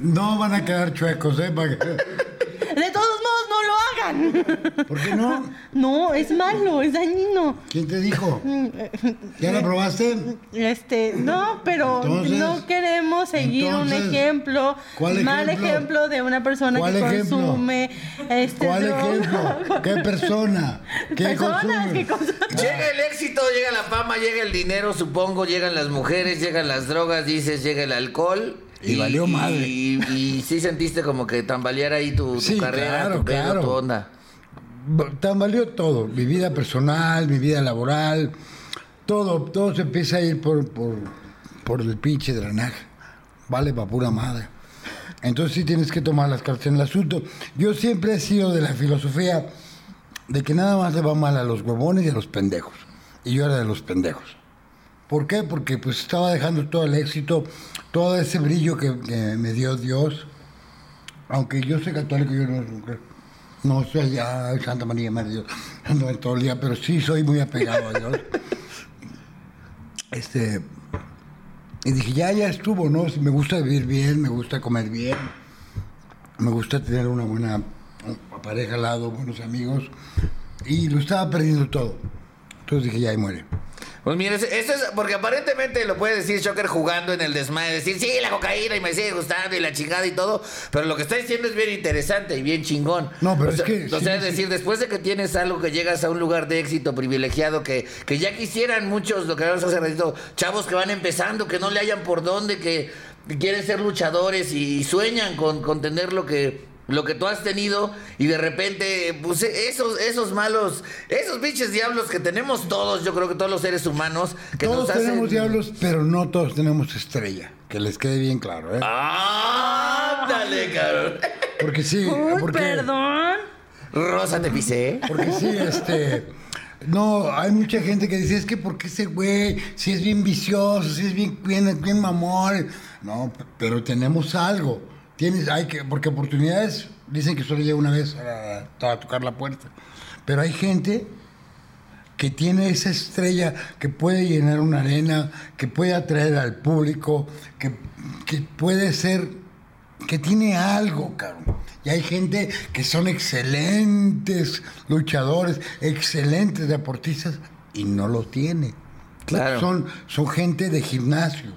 S2: no van a quedar chuecos, ¿eh?
S1: De todos modos, no lo hagan.
S2: ¿Por qué no?
S1: No, es malo, es dañino.
S2: ¿Quién te dijo? ¿Ya la probaste?
S1: Este, no, pero
S2: Entonces,
S1: no queremos seguir un ejemplo,
S2: ¿cuál
S1: mal
S2: ejemplo?
S1: ejemplo de una persona
S2: ¿Cuál
S1: que
S2: ejemplo?
S1: consume este
S2: ¿Cuál
S1: droga.
S2: ejemplo? ¿Qué persona? ¿Qué
S1: Personas
S2: consume?
S1: que consumen.
S3: Llega el éxito, llega la fama, llega el dinero, supongo, llegan las mujeres, llegan las drogas, dices, llega el alcohol.
S2: Y valió madre.
S3: Y, y sí sentiste como que tambalear ahí tu, tu
S2: Sí,
S3: carrera,
S2: claro,
S3: tu pedo,
S2: claro.
S3: tu onda.
S2: Tambaleó todo, mi vida personal, mi vida laboral, todo, todo se empieza a ir por, por, por el pinche drenaje. Vale, pa' pura madre. Entonces sí tienes que tomar las cartas en el asunto. Yo siempre he sido de la filosofía de que nada más le va mal a los huevones y a los pendejos. Y yo era de los pendejos. ¿Por qué? Porque pues estaba dejando todo el éxito, todo ese brillo que, me dio Dios. Aunque yo soy católico, yo no, no soy ya Santa María Madre Dios, en todo el día, pero sí soy muy apegado a Dios. Este, y dije, ya, ya estuvo, ¿no? Me gusta vivir bien, me gusta comer bien, me gusta tener una buena pareja al lado, buenos amigos, y lo estaba perdiendo todo. Entonces dije, ya, ahí muere.
S3: Pues mire, eso es porque aparentemente lo puede decir Shocker jugando en el desmadre, decir, sí, la cocaína y me sigue gustando y la chingada y todo, pero lo que está diciendo es bien interesante y bien chingón.
S2: No, pero
S3: o
S2: es que
S3: O
S2: sí,
S3: sea, es
S2: sí.
S3: decir, después de que tienes algo que llegas a un lugar de éxito privilegiado que, que ya quisieran muchos, lo que hablamos hace ratito, chavos que van empezando, que no le hayan por dónde, que, quieren ser luchadores y, sueñan con, con tener lo que lo que tú has tenido y de repente, pues esos, esos malos, esos pinches diablos que tenemos todos, yo creo que todos los seres humanos, que
S2: todos
S3: nos hacen...
S2: tenemos diablos, pero no todos tenemos estrella. Que les quede bien claro, ¿eh?
S3: ¡Ándale, cabrón!
S2: Porque sí,
S1: Uy,
S2: porque,
S1: perdón.
S3: Rosa, te pisé.
S2: porque sí, este... No, hay mucha gente que dice, es que porque ese güey, si es bien vicioso, si es bien, bien, bien mamón. No, pero tenemos algo. Tienes, hay que, porque oportunidades dicen que solo llega una vez a, a tocar la puerta. Pero hay gente que tiene esa estrella que puede llenar una arena, que puede atraer al público, que, que puede ser, que tiene algo, cabrón. Y hay gente que son excelentes luchadores, excelentes deportistas y no lo tiene.
S3: Claro.
S2: Son, son gente de gimnasio,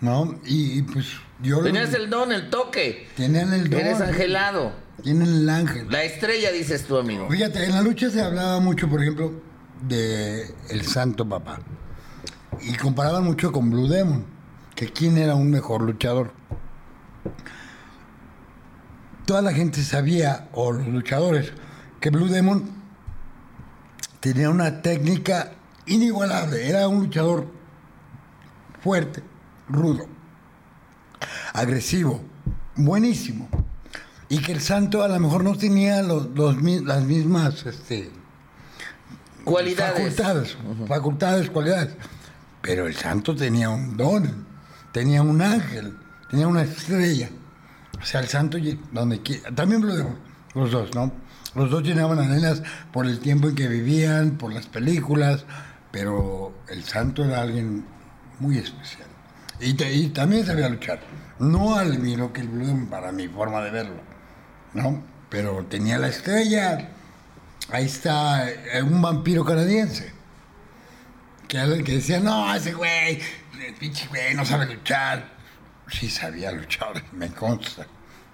S2: ¿no? Y, y, pues yo...
S3: Tenías el don, el toque.
S2: Tienen el don.
S3: Eres angelado.
S2: Tienen el ángel.
S3: La estrella, dices tú, amigo.
S2: Fíjate, en la lucha se hablaba mucho, por ejemplo, de el Santo Papá. Y comparaban mucho con Blue Demon, que quién era un mejor luchador. Toda la gente sabía, o los luchadores, que Blue Demon tenía una técnica inigualable. Era un luchador fuerte, rudo, agresivo, buenísimo. Y que el santo a lo mejor no tenía los, las mismas, este,
S3: Cualidades.
S2: Facultades, facultades, cualidades. Pero el santo tenía un don, tenía un ángel, tenía una estrella. O sea, el santo, donde quiera, también lo digo, los dos, ¿no? Los dos llenaban arenas por el tiempo en que vivían, por las películas, pero el santo era alguien muy especial. Y, te- y también sabía luchar. No al el Blue para mi forma de verlo, ¿no? Pero tenía la estrella. Ahí está eh, un vampiro canadiense. Que que decía, no, ese güey, pinche güey, no sabe luchar. Sí sabía luchar, me consta.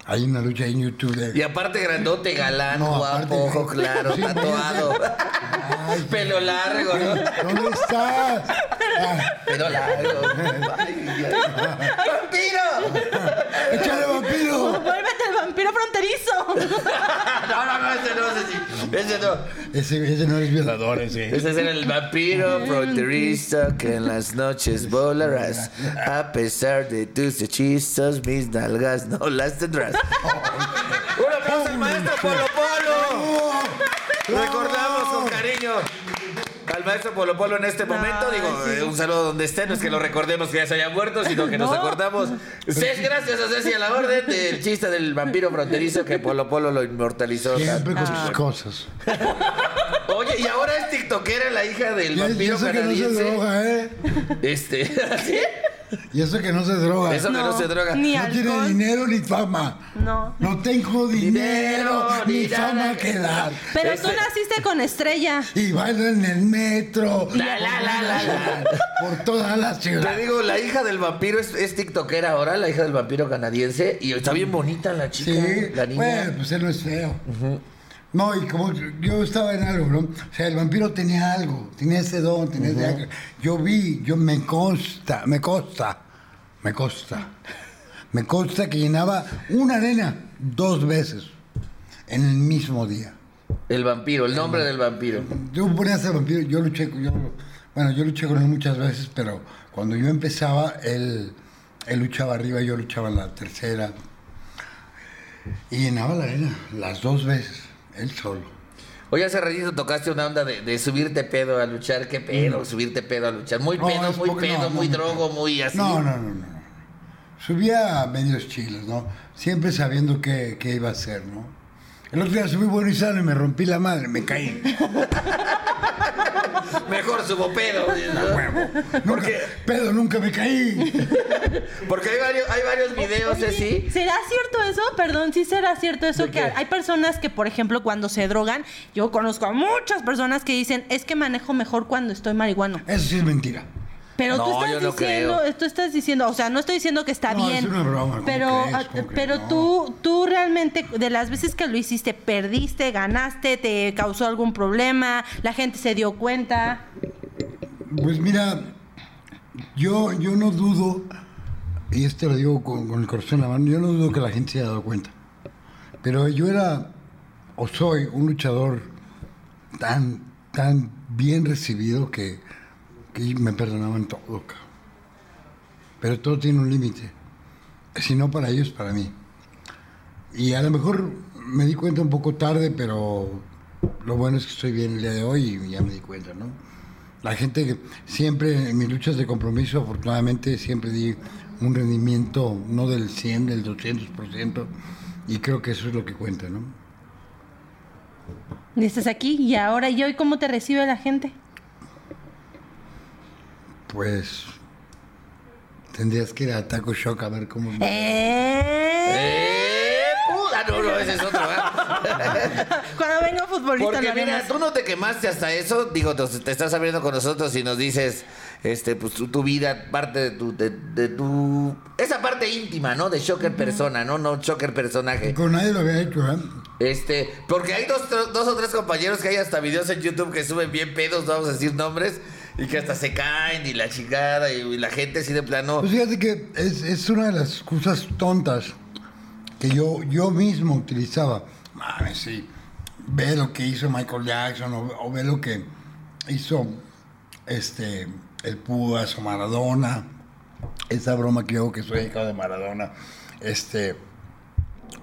S2: Hay una lucha en YouTube de...
S3: Y aparte grandote, galán,
S2: No,
S3: guapo,
S2: aparte-
S3: ojo claro,
S2: Sí,
S3: tatuado.
S2: Ay,
S3: Pelo largo, ¿no?
S2: ¿Dónde estás? Ah,
S3: Pelo largo. ¡Vampiro!
S2: ¡Échale vampiro!
S1: ¡Vuélvete el vampiro fronterizo!
S3: No, no, no, ese no, ese sí. Ese no.
S2: Ese, ese no es violador, ese.
S3: Ese es el vampiro fronterizo que en las noches volarás. A pesar de tus hechizos, mis nalgas no las tendrás. ¡Un aplauso al maestro Polo Polo! Recordamos con cariño al maestro Polo Polo en este momento. Digo,
S1: sí.
S3: eh, un saludo donde esté. No es que lo recordemos que ya se haya muerto, sino que nos
S1: No.
S3: acordamos. Cés, gracias a Ceci a la orden del chiste del vampiro fronterizo que Polo Polo lo inmortalizó.
S2: Siempre con sus
S1: Ah.
S2: cosas.
S3: Oye, y ahora es tiktokera la hija del vampiro
S2: que no se
S3: canadiense.
S2: droga, ¿eh?
S3: Este, ¿sí?
S2: Y eso que no se droga.
S3: Eso que no se droga.
S1: Ni
S2: no tiene
S1: alcohol.
S2: dinero ni fama.
S1: No.
S2: No tengo dinero,
S3: Dinero,
S2: ni fama
S3: que
S2: que dar.
S1: Pero
S3: Este-
S1: tú naciste con estrella.
S2: Y bailo en el metro.
S3: La, la, la, la, la.
S2: Por toda la ciudad.
S3: Te digo, la hija del vampiro es, es tiktokera ahora, la hija del vampiro canadiense, y está bien bonita la chica,
S2: Sí,
S3: la niña.
S2: bueno, pues él no es feo. No, y como yo estaba en algo, ¿no? O sea, el vampiro tenía algo, tenía ese don, tenía ese ángel. Yo vi, yo me consta, me consta, me consta, me consta que llenaba una arena dos veces en el mismo día.
S3: El vampiro, el nombre del vampiro.
S2: Yo ponía ese vampiro, yo luché, con- yo, bueno, yo luché con él muchas veces, pero cuando yo empezaba, él, él luchaba arriba, yo luchaba en la tercera. Y llenaba la arena, las dos veces, él solo.
S3: Oye, hace ratito tocaste una onda de, de subirte pedo a luchar. ¿Qué pedo? Subirte pedo a luchar. Muy
S2: Mm. No,
S3: pedo, muy pedo,
S2: no,
S3: muy drogo, muy así.
S2: No, no, no, no. Subía a medios chiles, ¿no? Siempre sabiendo qué, qué iba a hacer, ¿no? El otro día subí bueno y sano y me rompí la madre, me caí.
S3: Mejor subo pedo. ¿no?
S2: Nunca, pedo, nunca me caí.
S3: Porque hay varios, hay varios videos así.
S1: ¿Será cierto eso? Perdón, sí será cierto eso
S3: ¿De
S1: que
S3: qué?
S1: hay personas que, por ejemplo, cuando se drogan, yo conozco a muchas personas que dicen, es que manejo mejor cuando estoy marihuano.
S2: Eso sí es mentira.
S1: Pero tú estás
S3: yo no
S1: diciendo,
S3: creo.
S1: tú estás diciendo, o sea, no estoy diciendo que está
S2: No,
S1: bien.
S2: es una broma, ¿cómo
S1: pero
S2: crees?
S1: ah, pero
S2: No.
S1: tú tú realmente de las veces que lo hiciste, perdiste, ganaste, te causó algún problema, la gente se dio cuenta.
S2: Pues mira, yo, yo no dudo, y esto lo digo con, con el corazón en la mano, yo no dudo que la gente se haya dado cuenta. Pero yo era, o soy, un luchador tan, tan bien recibido que, que me perdonaban todo. Pero todo tiene un límite. Si no para ellos, para mí. Y a lo mejor me di cuenta un poco tarde, pero lo bueno es que estoy bien el día de hoy y ya me di cuenta, ¿no? La gente siempre en mis luchas de compromiso, afortunadamente, siempre di un rendimiento no del 100, del 200%, y creo que eso es lo que cuenta, ¿no?
S1: Estás aquí y ahora y hoy cómo te recibe la gente.
S2: Pues tendrías que ir a Taco Shock a ver cómo...
S1: ¿Eh?
S3: ¡Eh! puta! No, no, ese es otro. ¿eh?
S1: Cuando venga futbolista
S3: Porque mira, tú no te quemaste hasta eso. Digo, te, estás abriendo con nosotros y nos dices, este, pues tu, tu vida, parte de tu, de, de tu. Esa parte íntima, ¿no? De Shocker persona, ¿no? No Shocker personaje.
S2: Con nadie lo había hecho, ¿eh?
S3: Este, porque hay dos, dos o tres compañeros que hay hasta videos en YouTube que suben bien pedos, no vamos a decir nombres, y que hasta se caen y la chingada y, la gente así de plano.
S2: Pues fíjate que es, es una de las cosas tontas que yo, yo mismo utilizaba. Mames, sí. Ve lo que hizo Michael Jackson o, o ve lo que hizo este el Pudas o Maradona. Esa broma que hago que soy hija de Maradona. Este,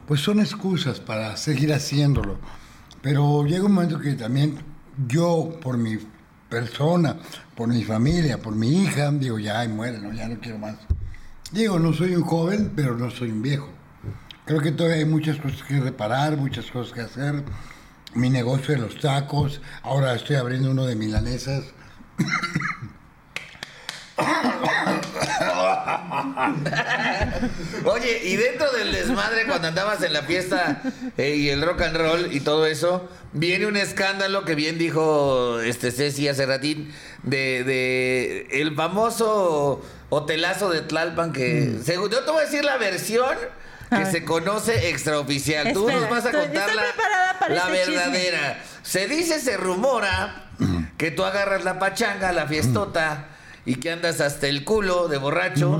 S2: pues son excusas para seguir haciéndolo. Pero llega un momento que también yo por mi persona, por mi familia, por mi hija, digo, ya, muere, no, ya no quiero más. Digo, no soy un joven, pero no soy un viejo. Creo que todavía hay muchas cosas que reparar, muchas cosas que hacer. Mi negocio de los tacos, ahora estoy abriendo uno de milanesas.
S3: Oye, y dentro del desmadre, cuando andabas en la fiesta eh, y el rock and roll y todo eso, viene un escándalo que bien dijo este Ceci hace ratín, de, de el famoso hotelazo de Tlalpan que...
S1: Mm.
S3: según- yo te voy a decir la versión que se conoce extraoficial. Tú nos vas a contar
S1: estoy
S3: la,
S1: para
S3: la
S1: este chisme.
S3: verdadera. Se dice, se rumora que tú agarras la pachanga, la fiestota. Y que andas hasta el culo de borracho.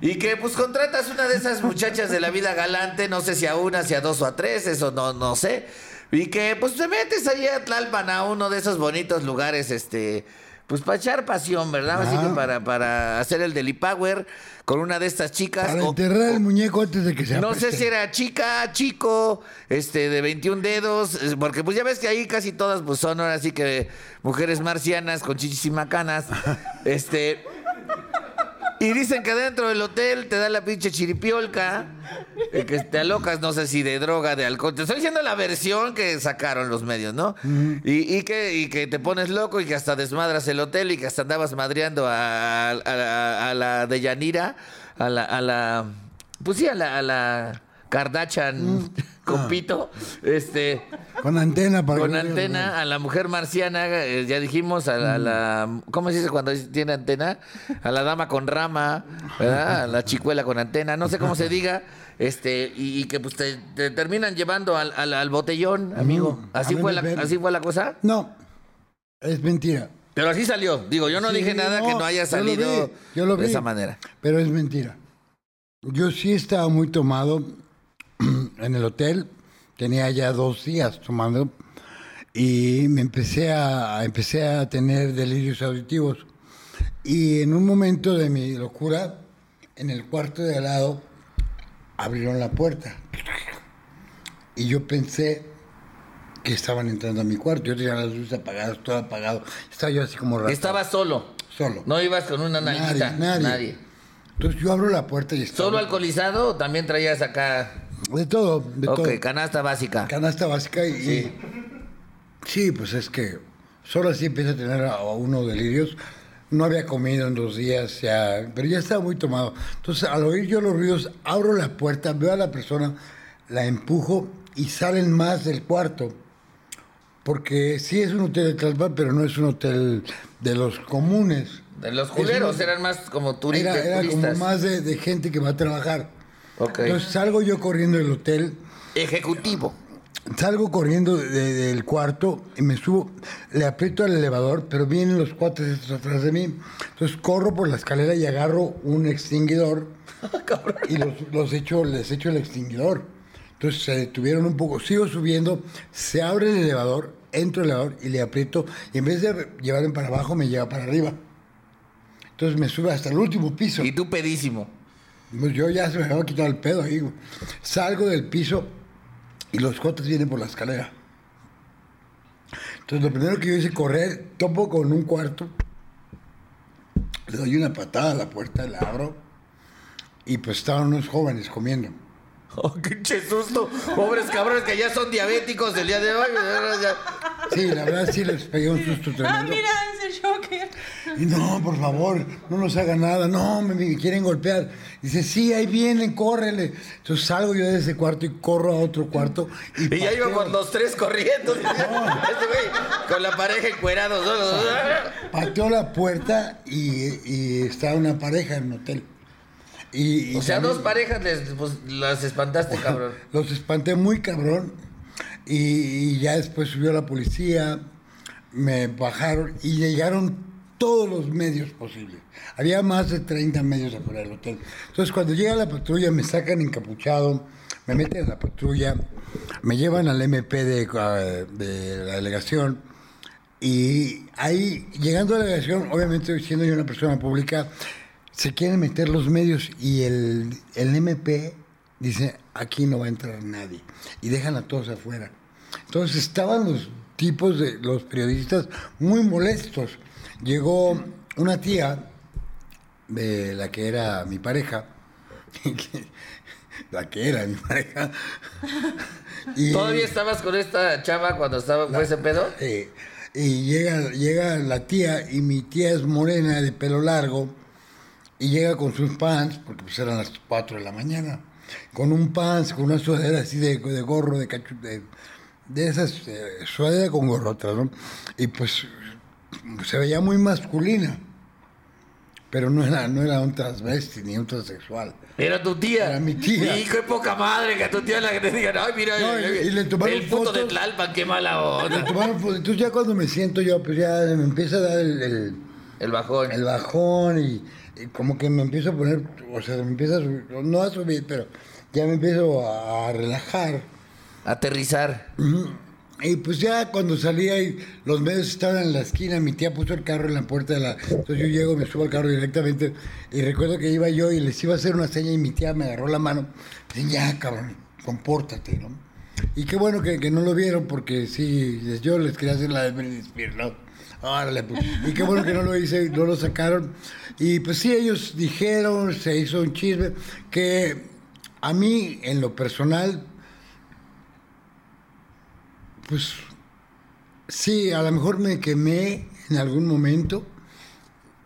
S3: Y que pues contratas una de esas muchachas de la vida galante, no sé si a una, si a dos o a tres, eso no, no sé. Y que pues te metes ahí a Tlalpan, a uno de esos bonitos lugares, este, pues para echar pasión, ¿verdad? Así que para, para hacer el deli power con una de estas chicas.
S2: Para
S3: o-
S2: enterrar el muñeco antes de que se
S3: no sé si era chica, chico, este, de 21 dedos, porque pues ya ves que ahí casi todas pues son ahora sí que mujeres marcianas con chichis y macanas, este... Y dicen que dentro del hotel te da la pinche chiripiolca, eh, que te alocas, no sé si de droga, de alcohol. Te estoy diciendo la versión que sacaron los medios, ¿no? y, y que, y que te pones loco y que hasta desmadras el hotel y que hasta andabas madreando a, a- a- a la de Yanira, a la, a la pues sí, a la, a la Kardashian con pito, este,
S2: Con antena para
S3: con antena, a la mujer marciana, eh, ya dijimos, a la, a la- ¿cómo se dice cuando tiene antena? A la dama con rama, ¿verdad? A la chicuela con antena, no sé cómo se diga, este, y, y que pues te, te terminan llevando al, al- al botellón, amigo.
S2: Mm,
S3: ¿Así fue, la. ¿Así fue la cosa?
S2: No, es mentira.
S3: Pero así salió. Digo, yo no
S2: Sí,
S3: dije nada que no haya
S2: yo lo vi,
S3: salido
S2: yo lo
S3: de
S2: vi,
S3: esa manera.
S2: Pero es mentira. Yo sí estaba muy tomado en el hotel. Tenía ya dos días tomando y me empecé a, empecé a tener delirios auditivos. Y en un momento de mi locura, en el cuarto de al lado, abrieron la puerta. Y yo pensé que estaban entrando a mi cuarto. Yo tenía las luces apagadas, todo apagado. Estaba yo así como raro.
S3: Estaba solo.
S2: Solo.
S3: No ibas con una nalguita.
S2: Nadie, nadie. Entonces yo abro la puerta y estaba...
S3: ¿Solo alcoholizado o también traías acá?
S2: De todo, de
S3: ok,
S2: todo.
S3: canasta básica.
S2: Canasta básica y...
S3: Sí.
S2: Sí, pues es que solo así empieza a tener a uno delirios. No había comido en dos días, ya, pero ya estaba muy tomado. Entonces, al oír yo los ruidos, abro la puerta, veo a la persona, la empujo y salen más del cuarto. Porque sí es un hotel de Tlalpan, pero no es un hotel de los comunes.
S3: De los
S2: un-
S3: eran más como turi-
S2: Era, como
S3: turistas.
S2: más de, de gente que va a trabajar. Entonces salgo yo corriendo del hotel,
S3: Ejecutivo.
S2: salgo corriendo de- de- del cuarto y me subo, le aprieto al elevador, pero vienen los cuates estos atrás de mí. Entonces corro por la escalera y agarro un extinguidor y los, los echo, les echo el extinguidor. Entonces se detuvieron un poco, sigo subiendo, se abre el elevador, entro al elevador y le aprieto y en vez de llevarme para abajo me lleva para arriba. Entonces me sube hasta el último piso.
S3: Y tú pedísimo.
S2: Pues yo ya se me había quitado el pedo ahí. Salgo del piso y los cotes vienen por la escalera. Entonces lo primero que yo hice correr, topo con un cuarto, le doy una patada a la puerta, la abro y pues estaban unos jóvenes comiendo.
S3: Oh, qué che susto. Pobres cabrones que ya son diabéticos del día de hoy.
S2: Sí, la verdad sí les pegué un susto
S1: Ah,
S2: tremendo.
S1: mira, ese Joker.
S2: Y no, por favor, no nos haga nada. No, me, me quieren golpear. Dice, sí, ahí vienen, córrele. Entonces salgo yo de ese cuarto y corro a otro cuarto. Y,
S3: Y ya
S2: pateo.
S3: íbamos los tres corriendo. Este güey con la pareja encuerados. ¿no?
S2: Pateó la puerta y, y está una pareja en un hotel. Y, y
S3: O sea,
S2: también
S3: dos parejas les, pues, las espantaste, cabrón.
S2: Los espanté muy cabrón. Y, y ya después subió la policía, me bajaron y llegaron todos los medios posibles. Había más de 30 medios afuera del hotel. Entonces, cuando llega la patrulla, me sacan encapuchado, me meten en la patrulla, me llevan al MP de, eh, de la delegación. Y ahí, llegando a la delegación, obviamente siendo yo una persona pública, se quieren meter los medios y el, el MP dice, aquí no va a entrar nadie. Y dejan a todos afuera. Entonces estaban los tipos de los periodistas muy molestos. Llegó una tía de la que era mi pareja, la que era mi pareja. y-
S3: ¿Todavía estabas con esta chava cuando estaba ese pedo?
S2: Sí. Y llega, llega la tía, y mi tía es morena, de pelo largo, y llega con sus pants, porque pues eran las 4 de la mañana, con un pants, con una sudadera así de, de gorro, de cachu, de, de esas, eh, sudadera con gorro atrás, ¿no? Y pues se veía muy masculina, pero no era, no era un transvesti ni un transexual.
S3: Era tu tía.
S2: Era mi tía.
S3: Hijo de poca madre, que a tu tía la que te digan, ay, mira,
S2: No,
S3: el,
S2: y- y le tomaron
S3: el puto de
S2: fotos.
S3: Tlalpan, qué mala
S2: Le
S3: onda.
S2: tomaron foto. Entonces ya cuando me siento yo, pues ya me empieza a dar el- el
S3: El bajón.
S2: el bajón y como que me empiezo a poner, o sea, me empieza a subir, no a subir, pero ya me empiezo a, a relajar.
S3: Aterrizar.
S2: Y pues ya cuando salía y los medios estaban en la esquina, mi tía puso el carro en la puerta de la... Entonces yo llego, me subo al carro directamente y recuerdo que iba yo y les iba a hacer una seña y mi tía me agarró la mano. Dice, ya, cabrón, compórtate, ¿no? Y qué bueno que, no lo vieron porque sí, yo les quería hacer la de Britney ¿no? Órale, pues. Y qué bueno que no lo hice, no lo sacaron. Y pues sí, ellos dijeron, se hizo un chisme, que a mí, en lo personal, pues sí, a lo mejor me quemé en algún momento.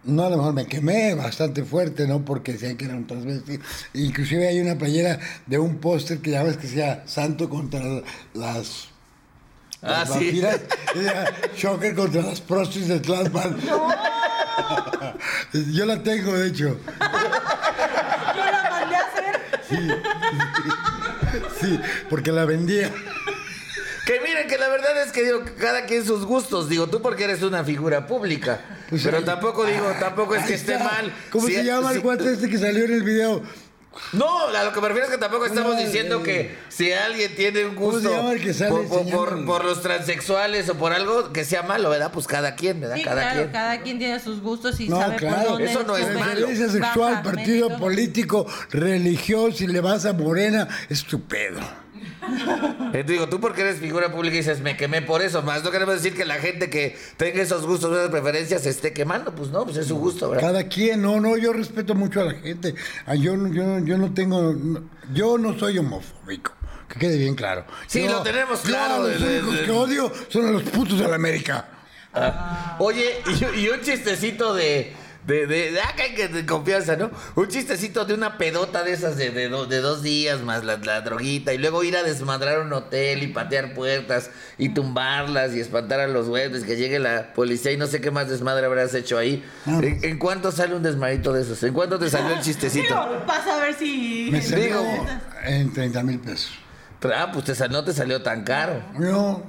S2: No, a lo mejor me quemé bastante fuerte, ¿no? Porque decían que era un transvesti. Inclusive hay una playera de un póster que ya ves que sea Santo contra las...
S3: Ah,
S2: las
S3: sí.
S2: Shocker contra las prostis de Tlalpan. Yo la tengo, de hecho.
S1: Yo la mandé a hacer.
S2: Sí, porque la vendía.
S3: Que miren, que la verdad es que digo, cada quien sus gustos. Digo, tú porque eres una figura pública.
S2: Pues,
S3: pero
S2: ahí-
S3: tampoco digo, tampoco es que esté
S2: está.
S3: mal.
S2: ¿Cómo
S3: Si-
S2: se llama
S3: si-
S2: el cuate este que salió en el video?
S3: No, a lo que me refiero es que tampoco estamos
S2: No,
S3: diciendo
S2: eh,
S3: que si alguien tiene un
S2: ¿Cómo se
S3: gusto por, por-
S2: enseñando?
S3: por- por los transexuales o por algo que sea malo, ¿verdad? Pues cada quien, ¿verdad?
S1: Sí,
S3: cada
S1: claro,
S3: quien.
S1: cada quien tiene sus gustos y
S2: No,
S1: sabe
S2: claro.
S1: por dónde
S3: Eso no es malo.
S2: Sexual,
S1: baja,
S2: partido político, religioso, si le vas a Morena, es
S3: te digo, tú porque eres figura pública y dices, me quemé por eso. Más no queremos decir que la gente que tenga esos gustos, esas preferencias, se esté quemando. Pues no, pues es su gusto, ¿verdad?
S2: Cada quien, no, no, yo respeto mucho a la gente. Ah, Yo, no- yo, yo no tengo, yo no soy homofóbico. Que quede bien claro.
S3: Sí,
S2: Yo-
S3: lo tenemos
S2: yo
S3: claro,
S2: Los
S3: de- de-
S2: únicos
S3: de-
S2: que odio son a los putos de la América.
S3: Ah. Oye, y, y un chistecito de. De, de, de, ah, de confianza, ¿no? Un chistecito de una pedota de esas de, de, do- de dos días más la, la droguita y luego ir a desmadrar un hotel y patear puertas y tumbarlas y espantar a los güeyes, que llegue la policía y no sé qué más desmadre habrás hecho ahí.
S2: Ah.
S3: ¿En, en cuánto sale un desmadrito de esos? ¿En cuánto te salió el chistecito?
S1: Digo, Pasa a ver si.
S2: Me salió
S3: Digo.
S2: en 30 mil pesos.
S3: Ah, pues te sal- no te salió tan caro.
S2: No,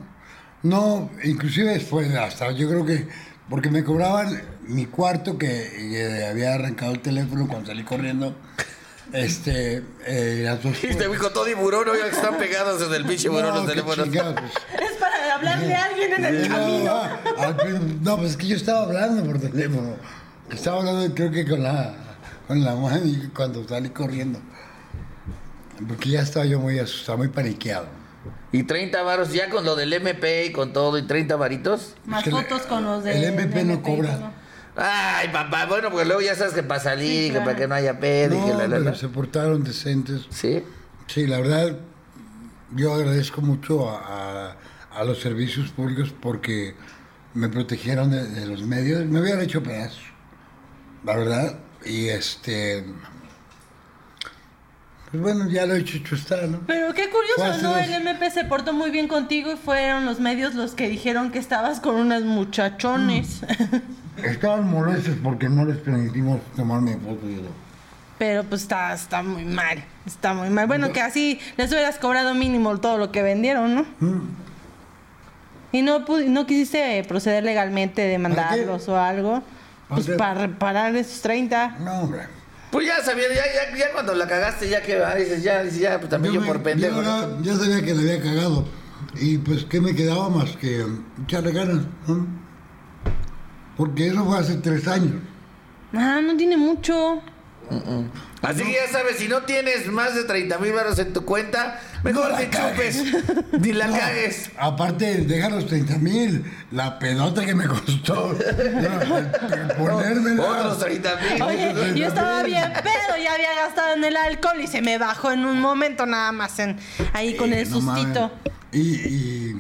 S2: no, inclusive fue hasta, yo creo que, porque me cobraban mi cuarto que había arrancado el teléfono cuando salí corriendo, este, eh, las dos...
S3: Y te dijo todo tiburón, oiga que están pegados en el pinche burón los teléfonos.
S2: pues.
S1: Es para hablarle a alguien en el
S2: No,
S1: camino.
S2: ah, al no, pues es que yo estaba hablando por teléfono. Estaba hablando creo que con la con la mami cuando salí corriendo. Porque ya estaba yo muy asustado, muy paniqueado.
S3: Y 30 varos ya con lo del MP y con todo y 30 varitos.
S1: Más
S2: Es que
S1: fotos con los de.
S2: el MP no cobra.
S3: Ay, papá, bueno, porque luego ya sabes que para salir
S1: Sí,
S3: y que para que no haya pedo y
S2: No,
S3: que la, la,
S2: se portaron decentes.
S3: Sí.
S2: Sí, la verdad, yo agradezco mucho a, a- a los servicios públicos porque me protegieron de, de los medios. Me hubieran hecho pedazos, la verdad. Y este. Pues bueno, ya lo he hecho, hecho está, ¿no?
S1: Pero qué curioso, ¿no?
S2: dos-
S1: El MP se portó muy bien contigo y fueron los medios los que dijeron que estabas con unas muchachones.
S2: Estaban molestos porque no les permitimos tomarme foto y eso.
S1: Pero pues está, está muy mal. Está muy mal. Bueno, que así les hubieras cobrado mínimo todo lo que vendieron, ¿no? Y no, no quisiste proceder legalmente, demandarlos o algo. Pues
S2: ¿Para qué?
S1: para reparar esos 30.
S2: No, hombre.
S3: Pues ya sabía, ya, ya, ya cuando la cagaste, ya que va, dices, ya, dices, ya, pues también yo,
S2: me-
S3: por pendejo.
S2: yo ya, ya sabía que le había cagado. Y pues, ¿qué me quedaba más que echarle ganas? ¿no? Porque eso fue hace tres años.
S1: Ah, no tiene mucho.
S3: Así que ya sabes, si no tienes más de 30 mil baros en tu cuenta, mejor
S2: No
S3: te
S2: cagues.
S3: chupes. Ni la
S2: No,
S3: cagues.
S2: Aparte, deja los 30 mil, la pedota que me costó no, ponérmela.
S3: Otros 30 mil.
S1: Oye, yo estaba bien pedo, ya había gastado en el alcohol y se me bajó en un momento nada más en ahí con el sustito.
S2: Y, y-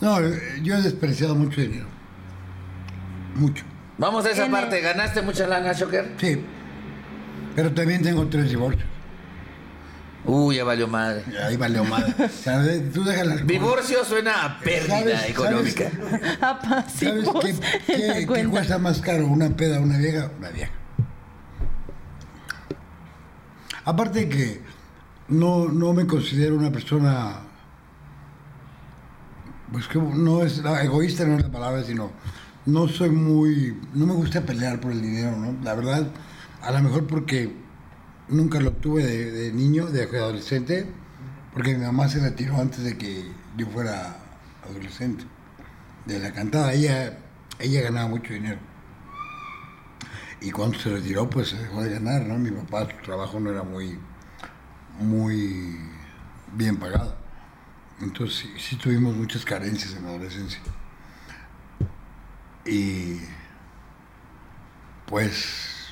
S2: No, yo he despreciado mucho dinero. Mucho.
S3: Vamos a esa
S1: Tiene-
S3: parte. ¿Ganaste mucha lana, Shocker?
S2: Sí. Pero también tengo tres divorcios.
S3: Uy, ya valió madre.
S2: Ahí valió mal. O sea, de- tú déjala.
S3: Divorcio suena a pérdida
S2: ¿Sabes-
S3: económica.
S2: ¿Sabes
S1: Pasivos
S2: qué, qué- cuesta más caro? ¿Una peda una vieja? Una vieja. Aparte de que no, no me considero una persona. Pues que no es. la- egoísta no es la palabra, sino. No soy muy. No me gusta pelear por el dinero, ¿no? La verdad, a lo mejor porque nunca lo obtuve de, niño, de adolescente, porque mi mamá se retiró antes de que yo fuera adolescente. De la cantada, ella, ella ganaba mucho dinero. Y cuando se retiró, pues se dejó de ganar, ¿no? Mi papá, su trabajo no era muy, muy bien pagado. Entonces sí, sí tuvimos muchas carencias en la adolescencia. Y pues,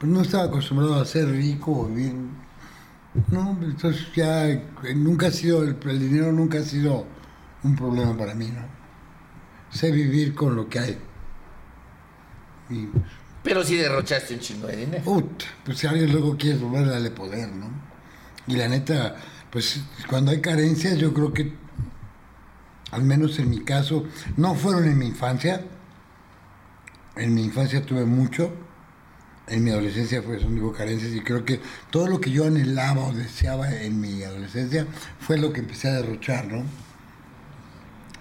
S2: pues no estaba acostumbrado a ser rico, vivir. No, entonces ya eh, nunca ha sido, el, el dinero nunca ha sido un problema para mí, ¿no? Sé vivir con lo que hay. Y,
S3: Pero sí derrochaste un chingo de dinero.
S2: Ut, pues si alguien luego quiere volver a darle poder, ¿no? Y la neta, pues cuando hay carencias, yo creo que, al menos en mi caso, no fueron en mi infancia. En mi infancia tuve mucho. En mi adolescencia fue son digo carencias y creo que todo lo que yo anhelaba o deseaba en mi adolescencia fue lo que empecé a derrochar, ¿no?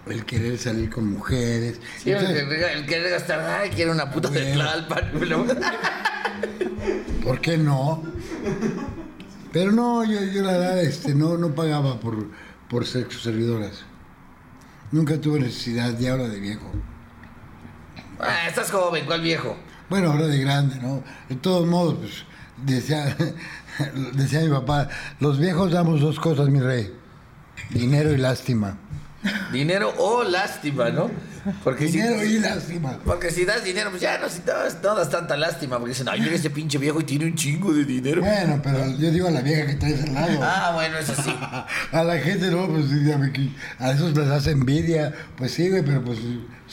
S2: El querer salir con mujeres.
S3: Sí, el,
S2: Entonces,
S3: que- el querer gastar, ay, quiero una puta de
S2: Bueno.
S3: Tlalpan.
S2: ¿Por qué no? Pero no, yo, yo la verdad este, no, no pagaba por, por sexo servidoras. Nunca tuve necesidad, y ahora de viejo.
S3: Ah, estás joven, ¿cuál viejo?
S2: Bueno, ahora de grande, ¿no? De todos modos, pues, decía, decía mi papá, los viejos damos dos cosas, mi rey. Dinero y lástima.
S3: Dinero o lástima, ¿no? Porque
S2: Dinero
S3: si,
S2: y lástima.
S3: porque si das dinero, pues ya no, si das, no das tanta lástima. Porque dicen, ay, mira ese pinche viejo y tiene un chingo de dinero.
S2: Bueno, pero yo digo a la vieja que traes al lado.
S3: Ah, bueno, eso sí.
S2: A la gente no, pues a esos les hace envidia. Pues sí, güey, pero pues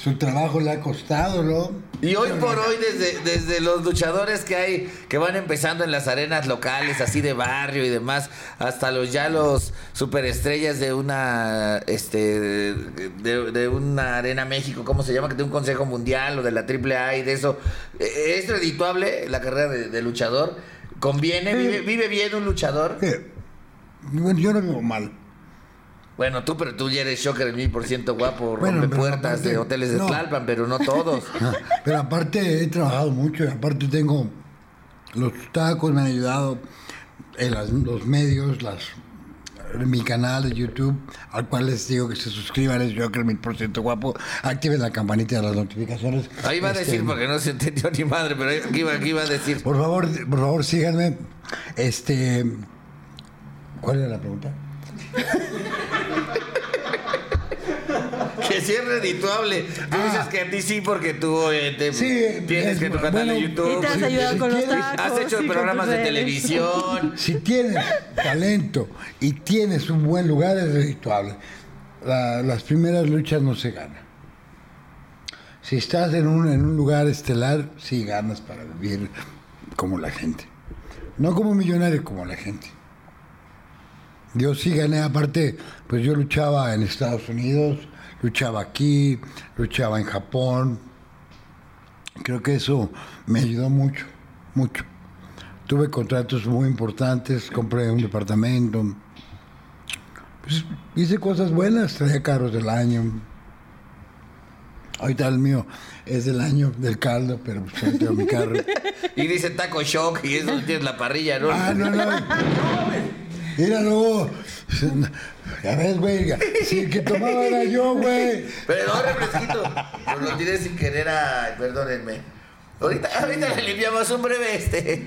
S2: su trabajo le ha costado, ¿no?
S3: Y hoy por hoy, desde, desde los luchadores que hay, que van empezando en las arenas locales, así de barrio y demás, hasta los ya los superestrellas de una este de, de una arena México, ¿cómo se llama? Que de un consejo mundial o de la AAA y de eso. Eh, ¿Es redituable la carrera de, de luchador? ¿Conviene? ¿Vive, vive bien un luchador?
S2: Bueno, yo no vivo mal.
S3: Bueno, tú, pero tú ya eres shocker el mil por ciento guapo,
S2: Bueno,
S3: rompe puertas
S2: aparte-
S3: de hoteles de
S2: no.
S3: Tlalpan, pero no todos.
S2: Ah, Pero aparte he trabajado mucho y aparte tengo los tacos me han ayudado en las- los medios, las mi canal de YouTube, al cual les digo que se suscriban, es Joker mil por ciento guapo, activen la campanita de las notificaciones.
S3: Ahí va a
S2: Este,
S3: decir porque no se entendió ni madre, pero aquí va, aquí va a decir.
S2: Por favor, por favor, síganme. Este. ¿Cuál era la pregunta?
S3: Que sí es redituable. Tú dices que a ti sí porque tú eh, te-
S2: Ah. Sí,
S3: tienes
S2: es-
S3: que tu canal
S2: bueno,
S3: de YouTube.
S1: Y te has ayudado
S2: si
S1: con los
S2: quieres,
S1: tacos.
S3: Has hecho programas de televisión.
S2: Si tienes talento y tienes un buen lugar, es redituable. La- las primeras luchas no se ganan. Si estás en un, en un lugar estelar, sí ganas para vivir como la gente. No como millonario, como la gente. Yo sí gané, aparte, pues yo luchaba en Estados Unidos, luchaba aquí, luchaba en Japón. Creo que eso me ayudó mucho, mucho. Tuve contratos muy importantes, compré un departamento. Pues hice cosas buenas, traía carros del año. Ahorita el mío es del año del caldo, pero pues tengo mi carro.
S3: Y dice taco shock y eso tienes la parrilla, ¿no?
S2: Ah, no, no. Mira luego. Ya ves, güey. Si el que tomaba era yo, güey.
S3: Pero no, refresquito. Pero lo tiré sin querer a. Perdónenme. Ahorita, ahorita le limpiamos un breve este.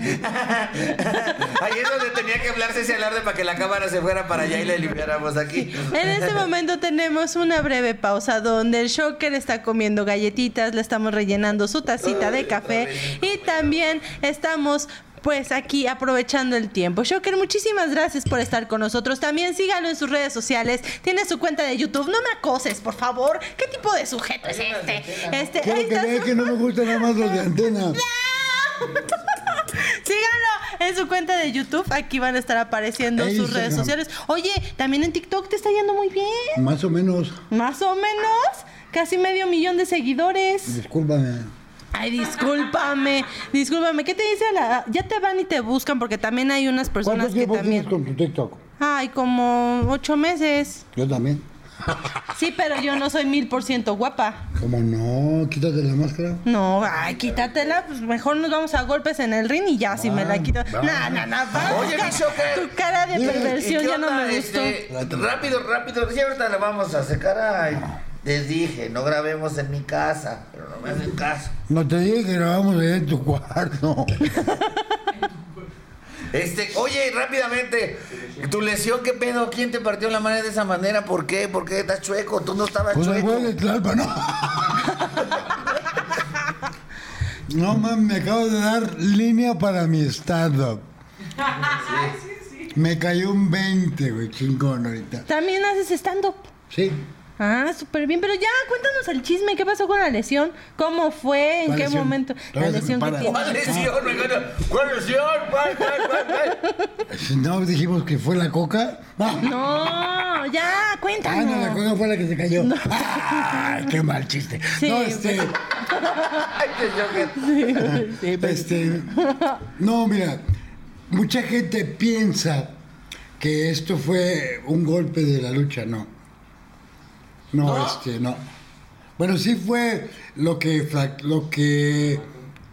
S3: Ahí es donde tenía que hablarse ese alarde para que la cámara se fuera para allá y le limpiáramos aquí.
S1: En este momento tenemos una breve pausa donde el Shocker está comiendo galletitas, le estamos rellenando su tacita de café y también estamos pues aquí aprovechando el tiempo. Shocker, muchísimas gracias por estar con nosotros. También sígalo en sus redes sociales. Tiene su cuenta de YouTube. No me acoses, por favor. ¿Qué tipo de sujeto es este? Este,
S2: Quiero
S1: ahí
S2: que
S1: está
S2: vean
S1: su-
S2: que no me gustan nada más los de antena.
S1: Síganlo en su cuenta de YouTube. Aquí van a estar apareciendo sus redes sociales. Oye, también en TikTok te está yendo muy bien.
S2: Más o menos.
S1: Más o menos. Casi medio millón de seguidores.
S2: Discúlpame.
S1: Ay, discúlpame, discúlpame. ¿Qué te dice la.? Ya te van y te buscan porque también hay unas personas
S2: ¿Cuánto
S1: que
S2: tiempo tienes
S1: también.
S2: con tu TikTok?
S1: Ay, como ocho meses.
S2: Yo también.
S1: Sí, pero yo no soy mil por ciento guapa.
S2: ¿Cómo no? Quítate la máscara.
S1: No, ay, quítatela. Pues mejor nos vamos a golpes en el ring y ya, si me la quito. No, no, no.
S3: Oye, mi Shocker.
S1: Tu cara de
S2: ¿Y
S1: perversión
S3: ¿Y qué
S1: ya no
S3: onda?
S1: me gustó.
S3: Este, rápido, rápido. Sí, ahorita le vamos a hacer. Caray. Les dije, no grabemos en mi casa, pero no me hacen caso.
S2: No te dije que grabamos en tu cuarto.
S3: Este, oye, rápidamente, tu lesión, ¿qué pedo? ¿Quién te partió la mano de esa manera? ¿Por qué? ¿Por qué estás chueco? Tú no estabas
S2: Pues
S3: chueco.
S2: güey de Tlalpan, no. No mames, me acabo de dar línea para mi stand-up. Me cayó un 20, güey, chingón ahorita.
S1: También haces stand-up.
S2: Sí.
S1: Ah, súper bien. Pero ya, cuéntanos el chisme. ¿Qué pasó con la lesión? ¿Cómo fue? ¿En
S2: ¿Cuál
S1: qué
S2: lesión?
S1: momento? La lesión que
S2: para.
S1: tienes.
S3: ¿Cuál lesión? ¿Cuál lesión? ¿Cuál, cuál, cuál, cuál?
S2: No dijimos que fue la coca.
S1: No, ya,
S2: Ah, no, la
S1: cuéntanos.
S2: coca fue la que se cayó. Ay, qué mal chiste.
S1: Sí,
S2: no, este.
S1: Sí, pero-
S2: Este, no, mira, mucha gente piensa que esto fue un golpe de la lucha, no. No,
S3: ¿No?
S2: este, no. Bueno, sí fue lo que lo que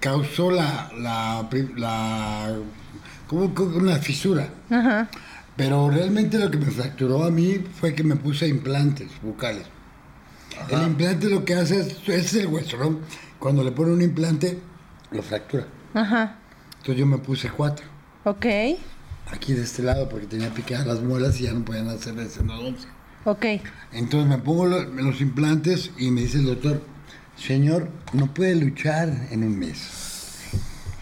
S2: causó la la, la como una fisura.
S1: Ajá.
S2: Pero realmente lo que me fracturó a mí fue que me puse implantes bucales. El implante lo que hace es, es el hueso, ¿no? Cuando le pone un implante, lo fractura.
S1: Ajá.
S2: Entonces yo me puse cuatro.
S1: Ok.
S2: Aquí de este lado porque tenía picadas las muelas y ya no podían hacer ese endodoncia.
S1: Ok.
S2: Entonces me pongo lo- los implantes y me dice el doctor, señor, no puede luchar en un mes.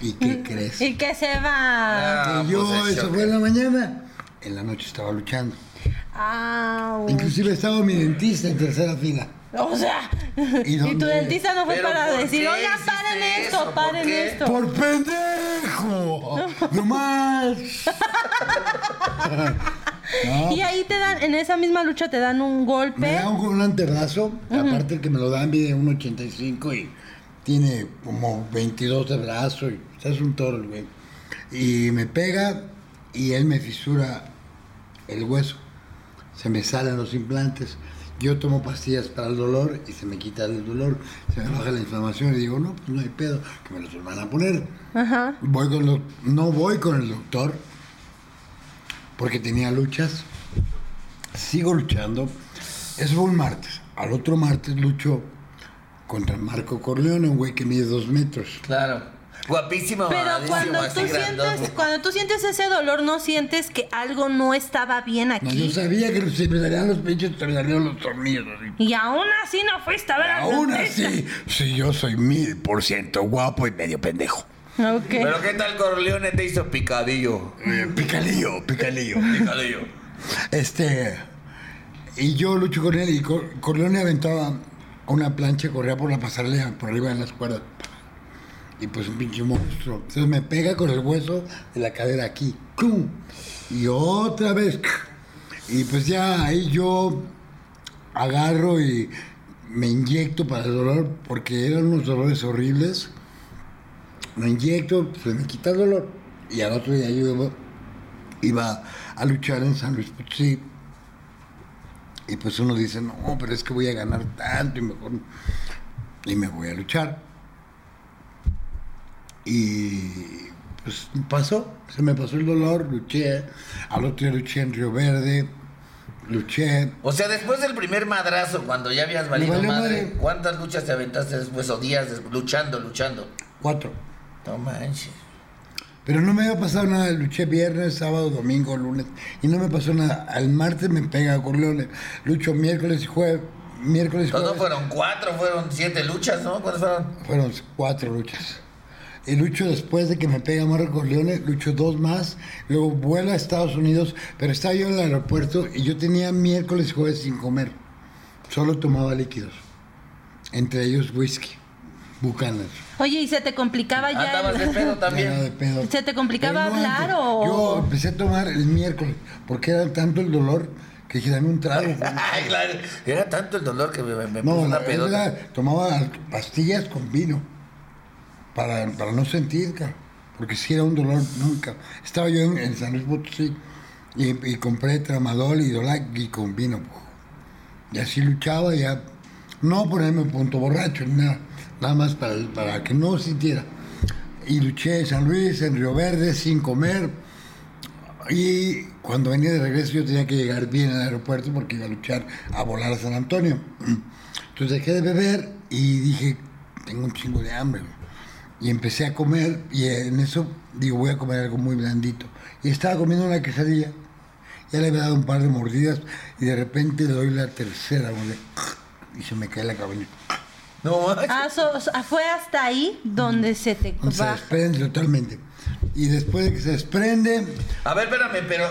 S2: ¿Y qué crees?
S1: Y que se va.
S3: Ah,
S2: yo,
S3: pues, el
S2: eso fue en la mañana. En la noche estaba luchando.
S1: Au.
S2: Inclusive estaba mi dentista en tercera fila.
S1: O sea,
S2: ¿Y
S1: y, tu dentista no fue
S3: ¿Pero
S1: para decir,
S3: qué
S1: oiga, paren esto,
S3: ¿Por
S1: paren
S3: qué?
S1: esto.
S2: ¡Por pendejo! ¡No más! No,
S1: Y ahí te dan, en esa misma lucha te dan un
S2: Me
S1: golpe.
S2: da un, un antebrazo, aparte el que me lo dan mide 1.85 y tiene como 22 de brazo, y o sea, es un toro güey. Y me pega y él me fisura el hueso. Se me salen los implantes. Yo tomo pastillas para el dolor y se me quita el dolor, se me baja la inflamación y digo, no, pues no hay pedo, que me los van a poner.
S1: Ajá.
S2: Voy con no voy con el doctor porque tenía luchas. Sigo luchando. Eso fue un martes. Al otro martes lucho contra Marco Corleone, un güey que mide dos metros.
S3: Claro. Guapísimo,
S1: Pero cuando tú sientes, cuando tú sientes ese dolor, no sientes que algo no estaba bien
S2: No,
S1: aquí.
S2: yo sabía que se me salían los pinches, se me salían los tornillos. así.
S1: Y aún así no fuiste a ver al
S2: Aún
S1: dentista.
S2: así, sí, yo soy mil por ciento guapo y medio pendejo.
S1: Ok.
S3: Pero ¿qué tal Corleone te hizo picadillo?
S2: Eh, picalillo, picalillo.
S3: Picadillo.
S2: Este. Y yo lucho con él y Cor- Corleone aventaba una plancha, corría por la pasarela, por arriba de las cuerdas. Y pues un pinche monstruo. Entonces me pega con el hueso de la cadera aquí. ¡Cum! Y otra vez. Y pues ya ahí yo agarro y me inyecto para el dolor, porque eran unos dolores horribles. Me inyecto, se me quita el dolor. Y al otro día yo iba, a luchar en San Luis Potosí. Y pues uno dice, no, pero es que voy a ganar tanto y mejor. Y me voy a luchar. Y pues pasó, se me pasó el dolor, luché. Al otro día luché en Río Verde, luché.
S3: O sea, después del primer madrazo, cuando ya habías valido madre,
S2: madre.
S3: ¿cuántas luchas te aventaste después o días luchando, luchando?
S2: Cuatro.
S3: No manches.
S2: Pero no me había pasado nada. Luché viernes, sábado, domingo, lunes. Y no me pasó nada. Al martes me pega Corleone. Lucho miércoles y jueves. Miércoles
S3: no
S2: jueves.
S3: fueron cuatro, fueron siete luchas, ¿no? ¿Cuántas fueron?
S2: Fueron cuatro luchas. Y lucho después de que me pega Marco Corleone, lucho dos más, luego vuelo a Estados Unidos, pero estaba yo en el aeropuerto y yo tenía miércoles y jueves sin comer. Solo tomaba líquidos. Entre ellos whisky, bucanas.
S1: Oye, ¿y se te complicaba ya?
S3: Andabas
S1: el-
S3: de pedo
S2: Era de
S3: también.
S2: pedo.
S1: ¿Se te complicaba
S2: no
S1: hablar
S2: antes.
S1: o-
S2: Yo empecé a tomar el miércoles, porque era tanto el dolor que dije, dame un trago.
S3: Ay, claro. Era tanto el dolor que me, me puso
S2: No,
S3: una pedota.
S2: tomaba pastillas con vino para, para no sentir, porque sí era un dolor nunca. Estaba yo en, en San Luis Potosí y, y compré tramadol y dolac y con vino. Y así luchaba, ya no ponerme punto borracho ni nada, nada más para, para que no sintiera. Y luché en San Luis, en Río Verde, sin comer. Y cuando venía de regreso yo tenía que llegar bien al aeropuerto porque iba a luchar a volar a San Antonio. Entonces dejé de beber y dije, tengo un chingo de hambre. Y empecé a comer y en eso digo, voy a comer algo muy blandito. Y estaba comiendo una quesadilla. Ya le había dado un par de mordidas y de repente le doy la tercera y se me cae la cabeza.
S3: No.
S1: Ah, so- so- fue hasta ahí donde se te
S2: Se
S1: baja.
S2: desprende totalmente. Y después de que se desprende,
S3: A ver, espérame, pero.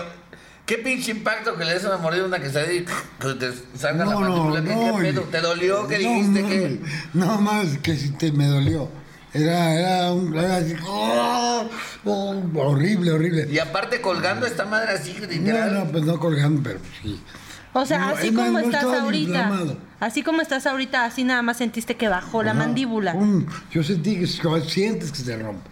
S3: ¿Qué pinche impacto que le des una mordida a una quesadilla y que te salga la
S2: No, no,
S3: mandíbula? ¿Qué,
S2: no.
S3: qué pedo? ¿Te dolió? ¿Qué
S2: no,
S3: dijiste?
S2: no,
S3: que
S2: No más que si te me dolió. Era, era, un, era así, ¡oh! Oh, horrible, horrible.
S3: Y aparte colgando esta madre así,
S2: No,
S3: literal.
S2: no, pues no colgando, pero sí.
S1: O sea,
S2: No,
S1: así como
S2: no
S1: estás ahorita.
S2: inflamado.
S1: Así como estás ahorita, así nada más sentiste que bajó la
S2: Ajá.
S1: mandíbula.
S2: Pum. Yo sentí que sientes que se rompe.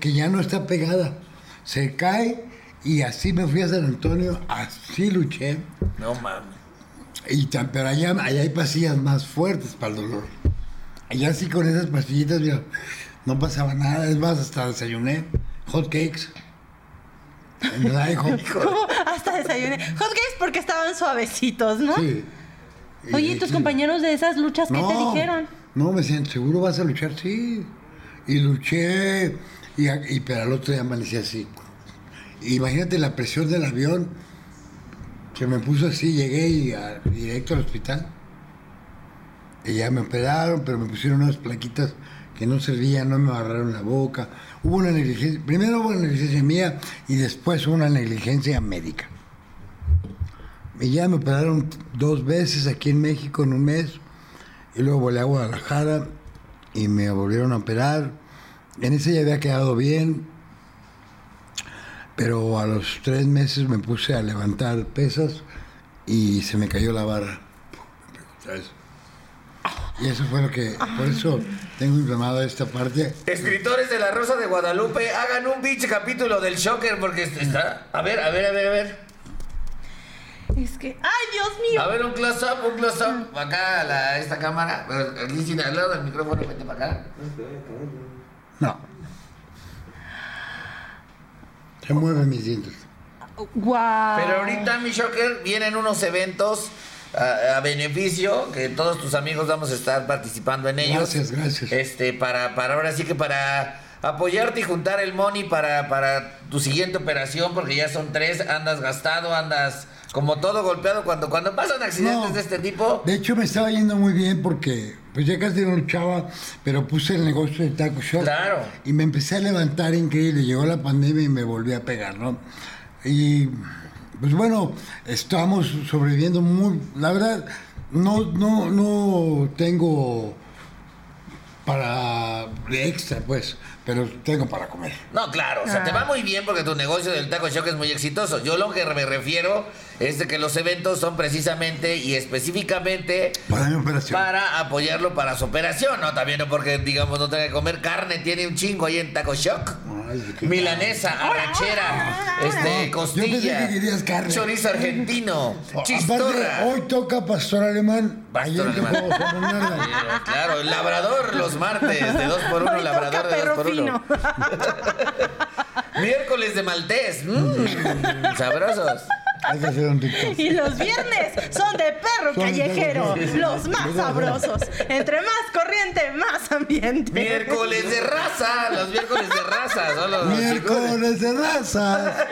S2: Que, ya no está pegada. Se cae y así me fui a San Antonio, así luché.
S3: No mames.
S2: Y pero allá, allá hay pastillas más fuertes para el dolor. Allá sí con esas pastillitas, mira, no pasaba nada. Es más, hasta desayuné hot cakes. En el iHop.
S1: ¿Cómo? Hasta desayuné. Hotcakes porque estaban suavecitos, ¿no?
S2: Sí.
S1: Oye, ¿y tus compañeros de esas luchas qué te dijeron?
S2: No, me decían, ¿seguro vas a luchar? Sí. Y luché, y, y pero al otro día amanecí así. Imagínate la presión del avión que me puso así, llegué y a- directo al hospital. Y ya me operaron, pero me pusieron unas plaquitas que no servían, no me agarraron la boca. Hubo una negligencia, primero hubo una negligencia mía y después hubo una negligencia médica. Y ya me operaron dos veces aquí en México en un mes. Y luego volé a Guadalajara y me volvieron a operar. En ese ya había quedado bien. Pero a los tres meses me puse a levantar pesas y se me cayó la barra. Vez. Y eso fue lo que... Por eso tengo inflamada esta parte.
S3: Escritores de La Rosa de Guadalupe, hagan un pinche capítulo del Shocker porque está. A ver, a ver, a ver, a ver.
S1: Es que, ¡ay, Dios mío!
S3: A ver, un close-up, un close-up. Acá a la, esta cámara. Aquí sin al lado del micrófono, vete para acá.
S2: No. Se mueven mis dientes.
S1: ¡Guau!
S3: Pero ahorita, mi Shocker, vienen unos eventos a, a beneficio que todos tus amigos vamos a estar participando en ellos.
S2: Gracias, gracias.
S3: Este, para, para ahora sí que para apoyarte y juntar el money para, para tu siguiente operación, porque ya son tres, andas gastado, andas como todo golpeado cuando, cuando pasan accidentes
S2: No.
S3: de este tipo.
S2: De hecho, me estaba yendo muy bien porque pues ya casi no luchaba, pero puse el negocio de Taco Shop.
S3: Claro.
S2: Y me empecé a levantar increíble. Llegó la pandemia y me volví a pegar, ¿no? Y pues bueno, estamos sobreviviendo muy. La verdad, no, no, no tengo para de extra, pues, pero tengo para comer.
S3: No, claro, o sea, te va muy bien porque tu negocio del taco shock es muy exitoso. Yo lo que me refiero es de que los eventos son precisamente y específicamente
S2: Para mi operación.
S3: para apoyarlo para su operación, ¿no? También no porque, digamos, no tenga que comer carne, tiene un chingo ahí en Taco Shock.
S2: Ay,
S3: Milanesa, arrachera, este,
S2: No, yo pensé
S3: costilla,
S2: que querías carne.
S3: chorizo argentino,
S2: Aparte,
S3: chistorra.
S2: hoy toca pastor alemán.
S3: Pastor alemán. Claro, el labrador los martes, de 2 por 1
S1: Hoy
S3: labrador de 2
S1: perro
S3: por 1 Miércoles de maltés, mmm, sabrosos.
S2: Hay que hacer un TikTok.
S1: Y los viernes son de perro
S2: Son de
S1: callejero, los más sabrosos. Entre más corriente, más ambiente.
S3: Miércoles de raza, los miércoles de raza, son los
S2: Miércoles de raza.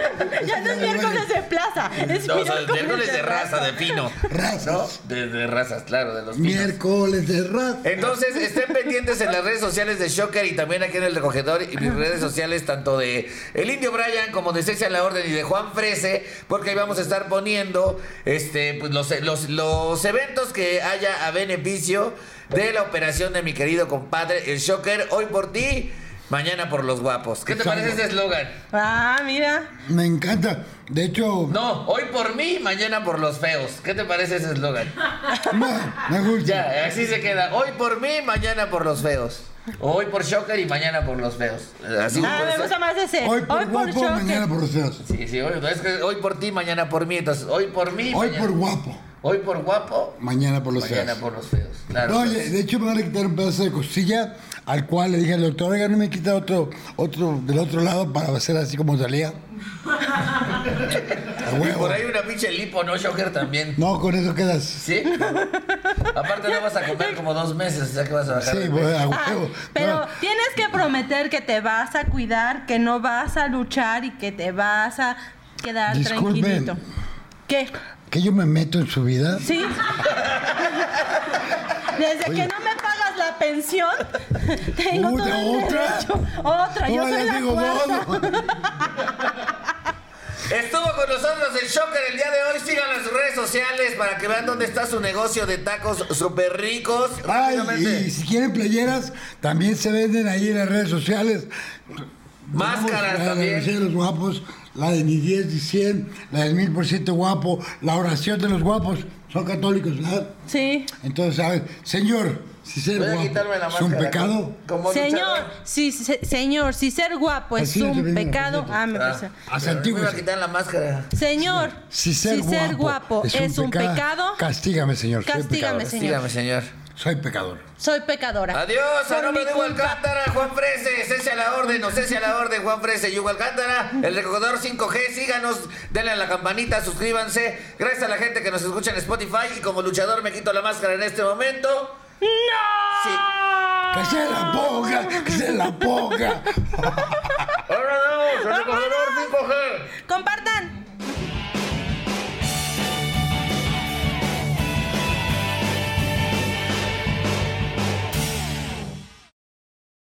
S1: Ya no es miércoles de plaza, es
S3: No,
S1: miércoles,
S3: miércoles de raza, de pino.
S2: Razas.
S3: De, de razas, claro, de los pinos.
S2: Miércoles de raza.
S3: Entonces, estén pendientes en las redes sociales de Shocker y también aquí en el recogedor y mis redes sociales, tanto de El Indio Brian como de Cecia La Orden y de Juan Frese, porque ahí vamos a estar poniendo este, pues, los, los, los eventos que haya a beneficio de la operación de mi querido compadre, el Shocker, hoy por ti, mañana por los guapos. ¿Qué te
S2: Exacto.
S3: parece ese eslogan?
S1: Ah, mira.
S2: Me encanta. De hecho,
S3: No, hoy por mí, mañana por los feos. ¿Qué te parece ese eslogan?
S2: me, me gusta.
S3: Ya, así se queda. Hoy por mí, mañana por los feos. Hoy por Shocker y mañana por los feos. Así
S1: Ah, me gusta más ese.
S2: Hoy por guapo,
S1: choque.
S2: mañana por los feos.
S3: Sí, sí, hoy, es que hoy por ti, mañana por mí. Entonces, hoy por mí.
S2: Hoy
S3: mañana-
S2: por guapo,
S3: Hoy por guapo,
S2: mañana por los
S3: mañana
S2: feos.
S3: por los feos. Claro.
S2: No, oye, de hecho me van a quitar un pedazo de costilla al cual le dije al doctor, oiga, no me quita otro, otro del otro lado para hacer así como salía. A
S3: y por ahí una pinche lipo, ¿no, Shocker? También.
S2: No, con eso quedas.
S3: ¿Sí? Aparte no vas a comer como dos meses, o sea que vas a bajar.
S2: Sí,
S3: de
S2: pues,
S3: peso.
S2: a
S1: Ah,
S2: huevo.
S1: pero
S2: No,
S1: tienes que prometer que te vas a cuidar, que no vas a luchar y que te vas a quedar
S2: Disculpen.
S1: tranquilito. ¿Qué?
S2: que yo me meto en su vida.
S1: ¿Sí? Desde que no me pagas la pensión, tengo
S2: Puta,
S1: todo el
S2: ¿otra?
S1: derecho. Otra, yo soy la
S2: digo
S1: cuarta.
S3: Estuvo con nosotros el Shocker el día de hoy. Síganlo en sus redes sociales para que vean dónde está su negocio de tacos súper ricos.
S2: Ay, y si quieren playeras, también se venden ahí en las redes sociales.
S3: Máscaras
S2: La
S3: también.
S2: de los guapos, la de ni 10 ni 100, la del mil por ciento guapo, la oración de los guapos. Son católicos, ¿verdad?
S1: Sí.
S2: Entonces, ¿sabes? Señor, si ser
S3: Voy a
S2: guapo
S3: quitarme la
S2: es un pecado,
S3: Como
S1: Señor, si, se- señor, si ser guapo es
S2: Así
S1: un pecado. Ah, me
S3: Ah,
S1: parece.
S2: Haz
S3: me
S2: antiguo.
S3: iba a quitar la máscara.
S1: Señor,
S2: si ser, guapo,
S1: es, un, pecado,
S2: castígame, señor. Soy
S1: Castígame,
S2: pecador.
S1: señor.
S3: Dígame, señor.
S2: Soy pecador.
S1: soy pecadora.
S3: Adiós, a nombre de Hugo
S1: culpa.
S3: Alcántara, Juan Frese, cese a la orden, o cese a la orden, Juan Frese y Hugo Alcántara, el recogedor 5G, síganos, denle a la campanita, suscríbanse, gracias a la gente que nos escucha en Spotify y como luchador me quito la máscara en este momento.
S1: ¡No!
S3: Sí.
S2: ¡Que se la ponga! ¡Que se la ponga!
S3: ¡Ahora no! ¡Se 5G! ¡Compartan!